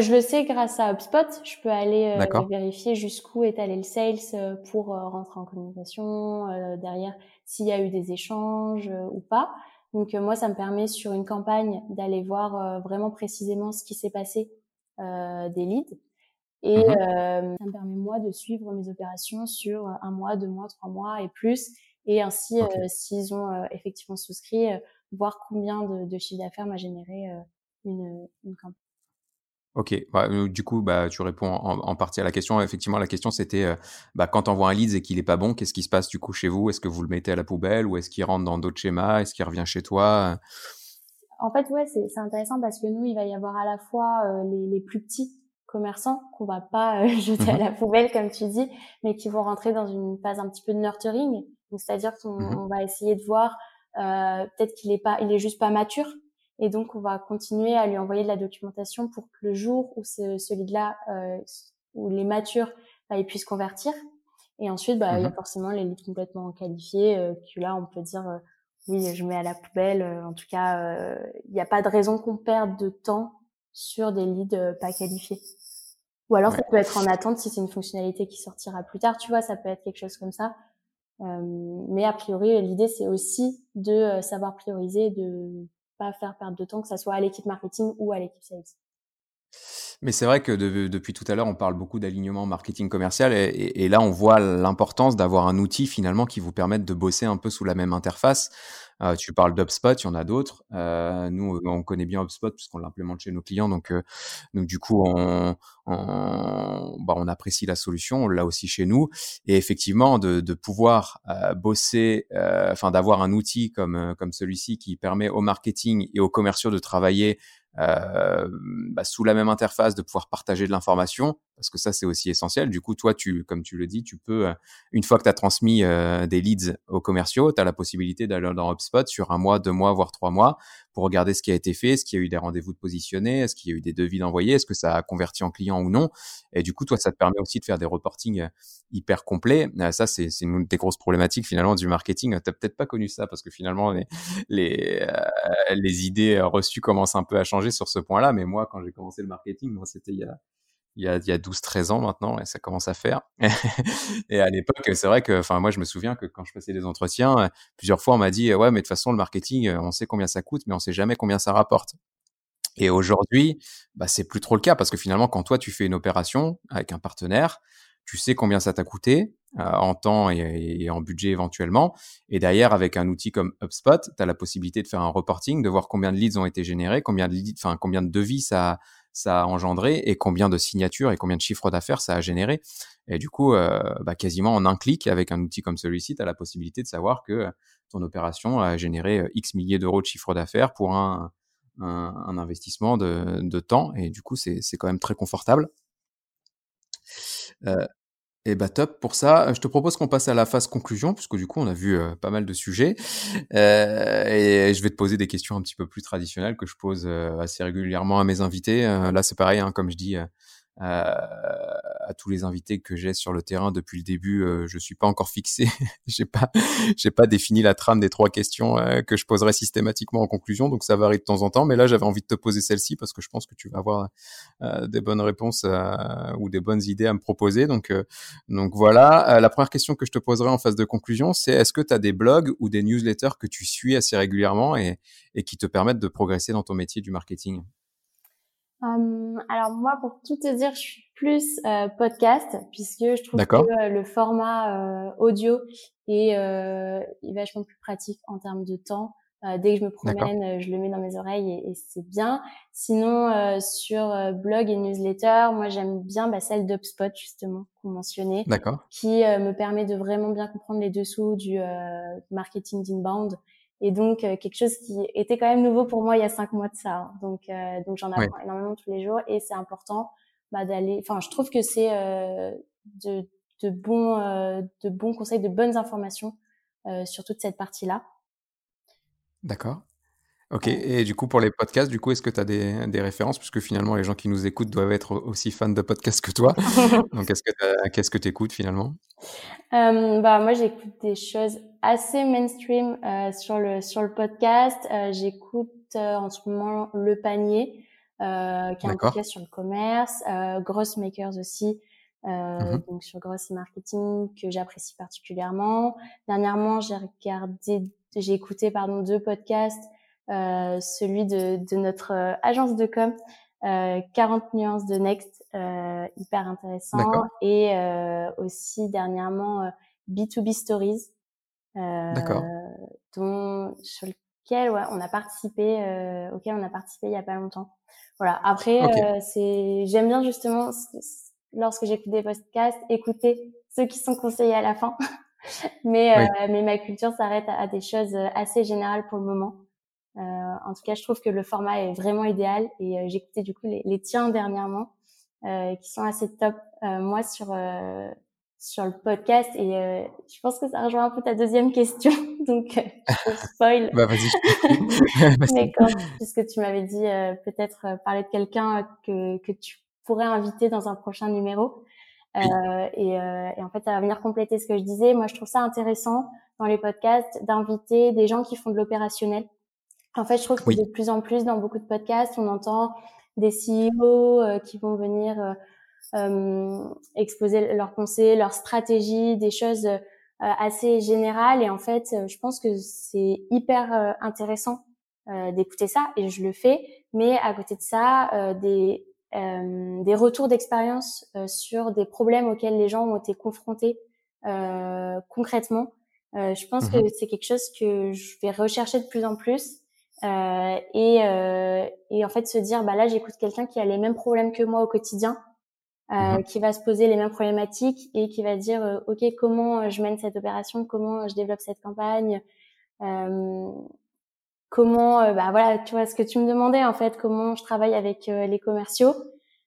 Je le sais grâce à HubSpot. Je peux aller euh, vérifier jusqu'où est allé le sales euh, pour euh, rentrer en communication derrière s'il y a eu des échanges ou pas. Donc moi, ça me permet sur une campagne d'aller voir vraiment précisément ce qui s'est passé des leads. Et mmh ça me permet moi de suivre mes opérations sur un mois, deux mois, trois mois et plus. Et ainsi, s'ils ont effectivement souscrit, voir combien de, de chiffre d'affaires m'a généré une, une campagne.
Ok, bah, euh, du coup, bah, tu réponds en, partie à la question. Effectivement, la question c'était, euh, bah, quand on voit un lead et qu'il est pas bon, qu'est-ce qui se passe du coup chez vous? Est-ce que vous le mettez à la poubelle ou est-ce qu'il rentre dans d'autres schémas? Est-ce qu'il revient chez toi?
En fait, ouais, c'est intéressant parce que nous, il va y avoir à la fois euh, les, plus petits commerçants qu'on va pas jeter à mmh la poubelle comme tu dis, mais qui vont rentrer dans une phase un petit peu de nurturing. c'est-à-dire qu'on mmh va essayer de voir peut-être qu'il est pas, il est juste pas mature et donc, on va continuer à lui envoyer de la documentation pour que le jour où ce, ce lead-là, euh, où les matures, bah, il puisse convertir. Et ensuite, bah, il y a mmh forcément les leads complètement qualifiés, euh, que là, on peut dire, euh, oui, je mets à la poubelle. Euh, en tout cas, il n'y a pas de raison qu'on perde de temps sur des leads pas qualifiés. Ou alors, ça peut être en attente si c'est une fonctionnalité qui sortira plus tard. Tu vois, ça peut être quelque chose comme ça. mais a priori, l'idée, c'est aussi de savoir prioriser, de pas faire perdre de temps, que ça soit à l'équipe marketing ou à l'équipe sales.
Mais c'est vrai que depuis tout à l'heure, on parle beaucoup d'alignement marketing commercial et, là, on voit l'importance d'avoir un outil finalement qui vous permette de bosser un peu sous la même interface. Euh, tu parles d'HubSpot, il y en a d'autres. Euh, nous, on connaît bien HubSpot puisqu'on l'implémente chez nos clients, donc, euh, donc du coup, on, on, bah, on, apprécie la solution, on l'a aussi chez nous. Et effectivement, de, de pouvoir euh, bosser, euh, enfin d'avoir un outil comme comme celui-ci qui permet au marketing et aux commerciaux de travailler euh, bah, sous la même interface, de pouvoir partager de l'information, parce que ça c'est aussi essentiel. Du coup, toi, tu, comme tu le dis, tu peux, euh, une fois que tu as transmis euh, des leads aux commerciaux, tu as la possibilité d'aller dans HubSpot sur un mois, deux mois, voire trois mois, pour regarder ce qui a été fait, est-ce qu'il y a eu des rendez-vous de positionnés, est-ce qu'il y a eu des devis d'envoyés, est-ce que ça a converti en client ou non. Et du coup, toi, ça te permet aussi de faire des reportings hyper complets. ça, c'est une des grosses problématiques finalement du marketing. Tu peut-être pas connu ça parce que finalement, les, les, les idées reçues commencent un peu à changer sur ce point-là, mais moi, quand j'ai commencé le marketing, moi, c'était il y a, il y a, a 12-13 ans maintenant, et ça commence à faire. et à l'époque, c'est vrai que, enfin, moi, je me souviens que quand je passais des entretiens, plusieurs fois, on m'a dit, ouais, mais de toute façon, le marketing, on sait combien ça coûte, mais on sait jamais combien ça rapporte. Et aujourd'hui, bah, c'est plus trop le cas parce que finalement, quand toi, tu fais une opération avec un partenaire, tu sais combien ça t'a coûté euh, en temps et, en budget éventuellement. Et derrière, avec un outil comme HubSpot, tu as la possibilité de faire un reporting, de voir combien de leads ont été générés, combien de leads, enfin combien de devis ça, ça a engendré et combien de signatures et combien de chiffres d'affaires ça a généré. Et du coup, euh, bah, quasiment en un clic, avec un outil comme celui-ci, tu as la possibilité de savoir que ton opération a généré euh, X milliers d'euros de chiffre d'affaires pour un, un, investissement de, de, temps. Et du coup, c'est quand même très confortable. Euh, et bah top pour ça. Je te propose qu'on passe à la phase conclusion, puisque du coup on a vu pas mal de sujets. Euh, et je vais te poser des questions un petit peu plus traditionnelles que je pose assez régulièrement à mes invités. Là c'est pareil, hein, comme je dis à à tous les invités que j'ai sur le terrain depuis le début, euh, je suis pas encore fixé. j'ai pas, j'ai pas défini la trame des trois questions euh, que je poserai systématiquement en conclusion. Donc ça varie de temps en temps. Mais là, j'avais envie de te poser celle-ci parce que je pense que tu vas avoir euh, des bonnes réponses ou des bonnes idées à me proposer. Donc, donc voilà. la première question que je te poserai en phase de conclusion, c'est est-ce que tu as des blogs ou des newsletters que tu suis assez régulièrement et, et qui te permettent de progresser dans ton métier du marketing?
Hum, alors moi, pour tout te dire, je suis plus euh, podcast puisque je trouve que euh, le format euh, audio est, est, vachement plus pratique en termes de temps. dès que je me promène, je le mets dans mes oreilles et, et c'est bien. Sinon, sur blog et newsletter, moi j'aime bien bah, celle d'UpSpot justement qu'on mentionnait, qui me permet de vraiment bien comprendre les dessous du marketing d'inbound et donc euh, quelque chose qui était quand même nouveau pour moi il y a cinq mois de ça. Hein. Donc euh, donc j'en apprends énormément tous les jours et c'est important bah, d'aller. Enfin, je trouve que c'est euh, de de bons de bons conseils, de bonnes informations sur toute cette partie là.
D'accord. Ok, et du coup pour les podcasts, du coup, est-ce que tu as des, des, références? Puisque finalement, les gens qui nous écoutent doivent être aussi fans de podcasts que toi. Donc, est-ce que qu'est-ce que tu écoutes finalement?
Euh, bah, Moi, j'écoute des choses assez mainstream euh, sur, le, sur le podcast. Euh, j'écoute euh, en ce moment Le Panier, euh, qui est un podcast sur le commerce, Gross Makers aussi. Mmh donc sur Gross Marketing que j'apprécie particulièrement. Dernièrement, j'ai regardé, j'ai écouté pardon deux podcasts euh, celui de, de, notre euh, agence de com, 40 euh, nuances de Next, hyper intéressant, et aussi dernièrement B2B Stories, dont sur lequel ouais, on a participé, auquel on a participé il y a pas longtemps. Voilà. Après, c'est j'aime bien justement lorsque j'écoute des podcasts, écouter ceux qui sont conseillés à la fin. mais, mais ma culture s'arrête à, des choses assez générales pour le moment. Euh, en tout cas, je trouve que le format est vraiment idéal et euh, écouté du coup les, les tiens dernièrement euh, qui sont assez top. moi sur sur le podcast et je pense que ça rejoint un peu ta deuxième question, donc je spoil.
bah vas-y.
Mais quand, puisque tu m'avais dit peut-être parler de quelqu'un que que tu pourrais inviter dans un prochain numéro. Euh, et, euh, et, en fait, ça va venir compléter ce que je disais. Moi, je trouve ça intéressant dans les podcasts d'inviter des gens qui font de l'opérationnel. En fait, je trouve que de plus en plus dans beaucoup de podcasts, on entend des CEO euh, qui vont venir euh, euh, exposer leurs pensées, leurs stratégies, des choses assez générales. Et en fait, je pense que c'est hyper intéressant d'écouter ça, et je le fais. Mais à côté de ça, des des retours d'expérience sur des problèmes auxquels les gens ont été confrontés concrètement. je pense mmh que c'est quelque chose que je vais rechercher de plus en plus euh, et, euh, et en fait se dire bah là j'écoute quelqu'un qui a les mêmes problèmes que moi au quotidien, euh, mhm. qui va se poser les mêmes problématiques et qui va dire euh, ok comment je mène cette opération, comment je développe cette campagne, euh, comment bah voilà tu vois ce que tu me demandais en fait comment je travaille avec les commerciaux.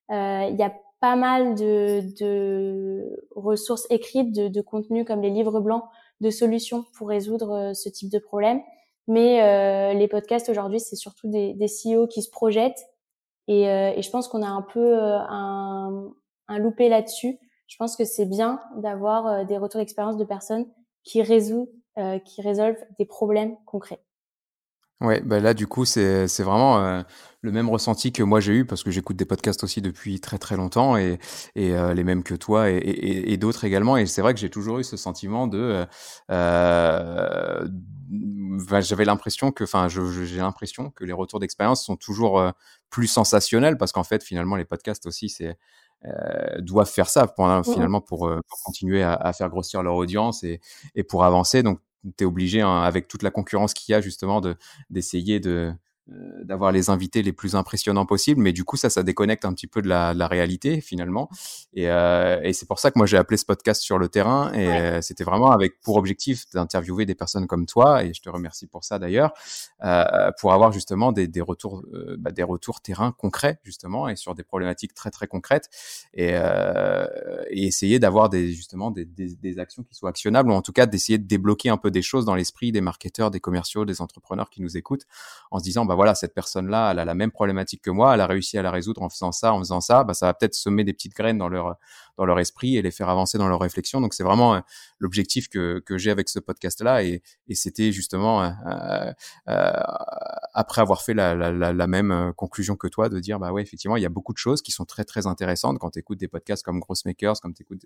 Il y a pas mal de, de ressources écrites, de, de contenus comme les livres blancs de solutions pour résoudre ce type de problème. Mais euh, les podcasts aujourd'hui, c'est surtout des, des CEO qui se projettent. Et, euh, et je pense qu'on a un peu euh, un, un loupé là-dessus. Je pense que c'est bien d'avoir euh, des retours d'expérience de personnes qui résolvent, qui résolvent des problèmes concrets.
Ouais, bah là du coup c'est c'est vraiment euh, le même ressenti que moi j'ai eu parce que j'écoute des podcasts aussi depuis très très longtemps et et euh, les mêmes que toi et, d'autres également et c'est vrai que j'ai toujours eu ce sentiment de euh, j'avais l'impression que enfin j'ai l'impression que les retours d'expérience sont toujours plus sensationnels parce qu'en fait finalement les podcasts aussi c'est doivent faire ça pour, mmh finalement pour, pour continuer à, à, faire grossir leur audience et, et pour avancer. Donc tu es obligé, hein, avec toute la concurrence qu'il y a, justement, de d'essayer de euh, d'avoir les invités les plus impressionnants possibles, mais du coup ça, ça déconnecte un petit peu de la, de la réalité finalement. Et, euh, et c'est pour ça que moi j'ai appelé ce podcast sur le terrain, et euh, c'était vraiment avec pour objectif d'interviewer des personnes comme toi, et je te remercie pour ça d'ailleurs, euh, pour avoir justement des, des retours, euh, bah, des retours terrain concrets justement, et sur des problématiques très très concrètes, et, et essayer d'avoir des justement des, des, des actions qui soient actionnables, ou en tout cas d'essayer de débloquer un peu des choses dans l'esprit des marketeurs, des commerciaux, des entrepreneurs qui nous écoutent, en se disant bah, bah voilà, cette personne-là, elle a la même problématique que moi, elle a réussi à la résoudre en faisant ça, en faisant ça, bah ça va peut-être semer des petites graines dans leur dans leur esprit et les faire avancer dans leur réflexion. Donc c'est vraiment euh, l'objectif que, que j'ai avec ce podcast-là et, et c'était justement euh, euh, après avoir fait la, la, la, même conclusion que toi de dire bah ouais effectivement il y a beaucoup de choses qui sont très très intéressantes quand tu écoutes des podcasts comme Grossmakers, comme tu écoutes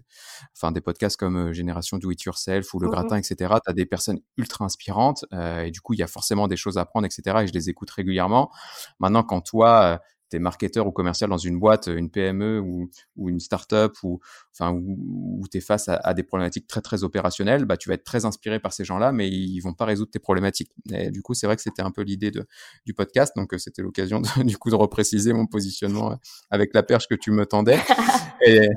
enfin des podcasts comme Génération Do It Yourself ou Le mmh Gratin, etc. Tu as des personnes ultra inspirantes et du coup il y a forcément des choses à apprendre, etc. Et je les écoute régulièrement. Maintenant quand toi t'es marketeur ou commercial dans une boîte, une PME ou, ou une startup ou enfin où, où tu es face à, des problématiques très très opérationnelles, bah tu vas être très inspiré par ces gens-là, mais ils vont pas résoudre tes problématiques. Et du coup, c'est vrai que c'était un peu l'idée de du podcast, donc euh, c'était l'occasion du coup de repréciser mon positionnement euh, avec la perche que tu me tendais. et,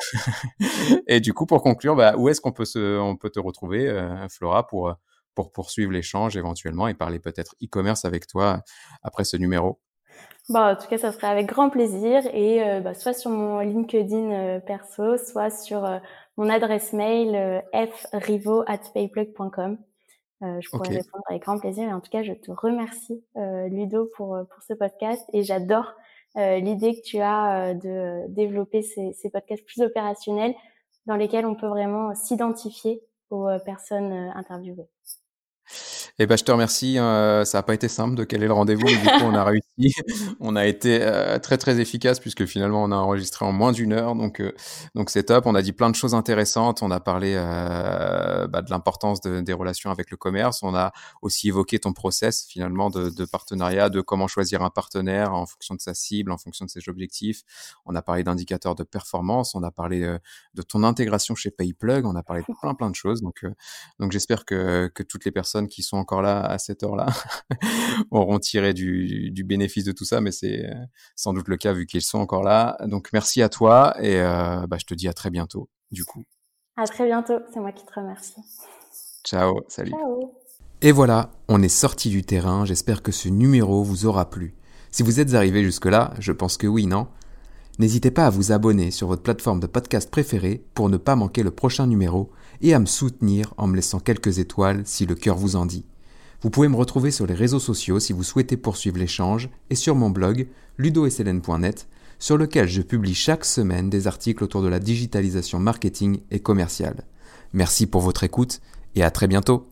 et du coup, pour conclure, bah, où est-ce qu'on peut se on peut te retrouver, euh, Flora, pour pour poursuivre l'échange éventuellement et parler peut-être e-commerce avec toi après ce numéro?
Bon, en tout cas, ça serait avec grand plaisir et euh, bah, soit sur mon LinkedIn euh, perso, soit sur euh, mon adresse mail frivo@payplug.com. je pourrais répondre avec grand plaisir. Et en tout cas, je te remercie Ludo pour pour ce podcast et j'adore l'idée que tu as de développer ces, ces podcasts plus opérationnels dans lesquels on peut vraiment s'identifier aux personnes interviewées.
Eh ben, je te remercie. Hein, ça n'a pas été simple de caler le rendez-vous, mais du coup, on a réussi. on a été euh, très très efficace puisque finalement, on a enregistré en moins d'une heure, donc euh, donc c'est top. On a dit plein de choses intéressantes. On a parlé euh, bah, de l'importance de, des relations avec le commerce. On a aussi évoqué ton process finalement de, de, partenariat, de comment choisir un partenaire en fonction de sa cible, en fonction de ses objectifs. On a parlé d'indicateurs de performance. On a parlé de ton intégration chez PayPlug. On a parlé de plein plein de choses. Donc donc j'espère que que toutes les personnes qui sont encore là à cette heure-là auront tiré du, du, bénéfice de tout ça, mais c'est euh, sans doute le cas vu qu'ils sont encore là. Donc merci à toi et euh, bah, je te dis à très bientôt du coup.
À très bientôt, c'est moi qui te remercie.
Ciao, salut. Ciao. Et voilà, on est sorti du terrain, j'espère que ce numéro vous aura plu. Si vous êtes arrivé jusque-là, je pense que oui, non? N'hésitez pas à vous abonner sur votre plateforme de podcast préférée pour ne pas manquer le prochain numéro et à me soutenir en me laissant quelques étoiles si le cœur vous en dit. Vous pouvez me retrouver sur les réseaux sociaux si vous souhaitez poursuivre l'échange et sur mon blog ludosln.net sur lequel je publie chaque semaine des articles autour de la digitalisation marketing et commerciale. Merci pour votre écoute et à très bientôt.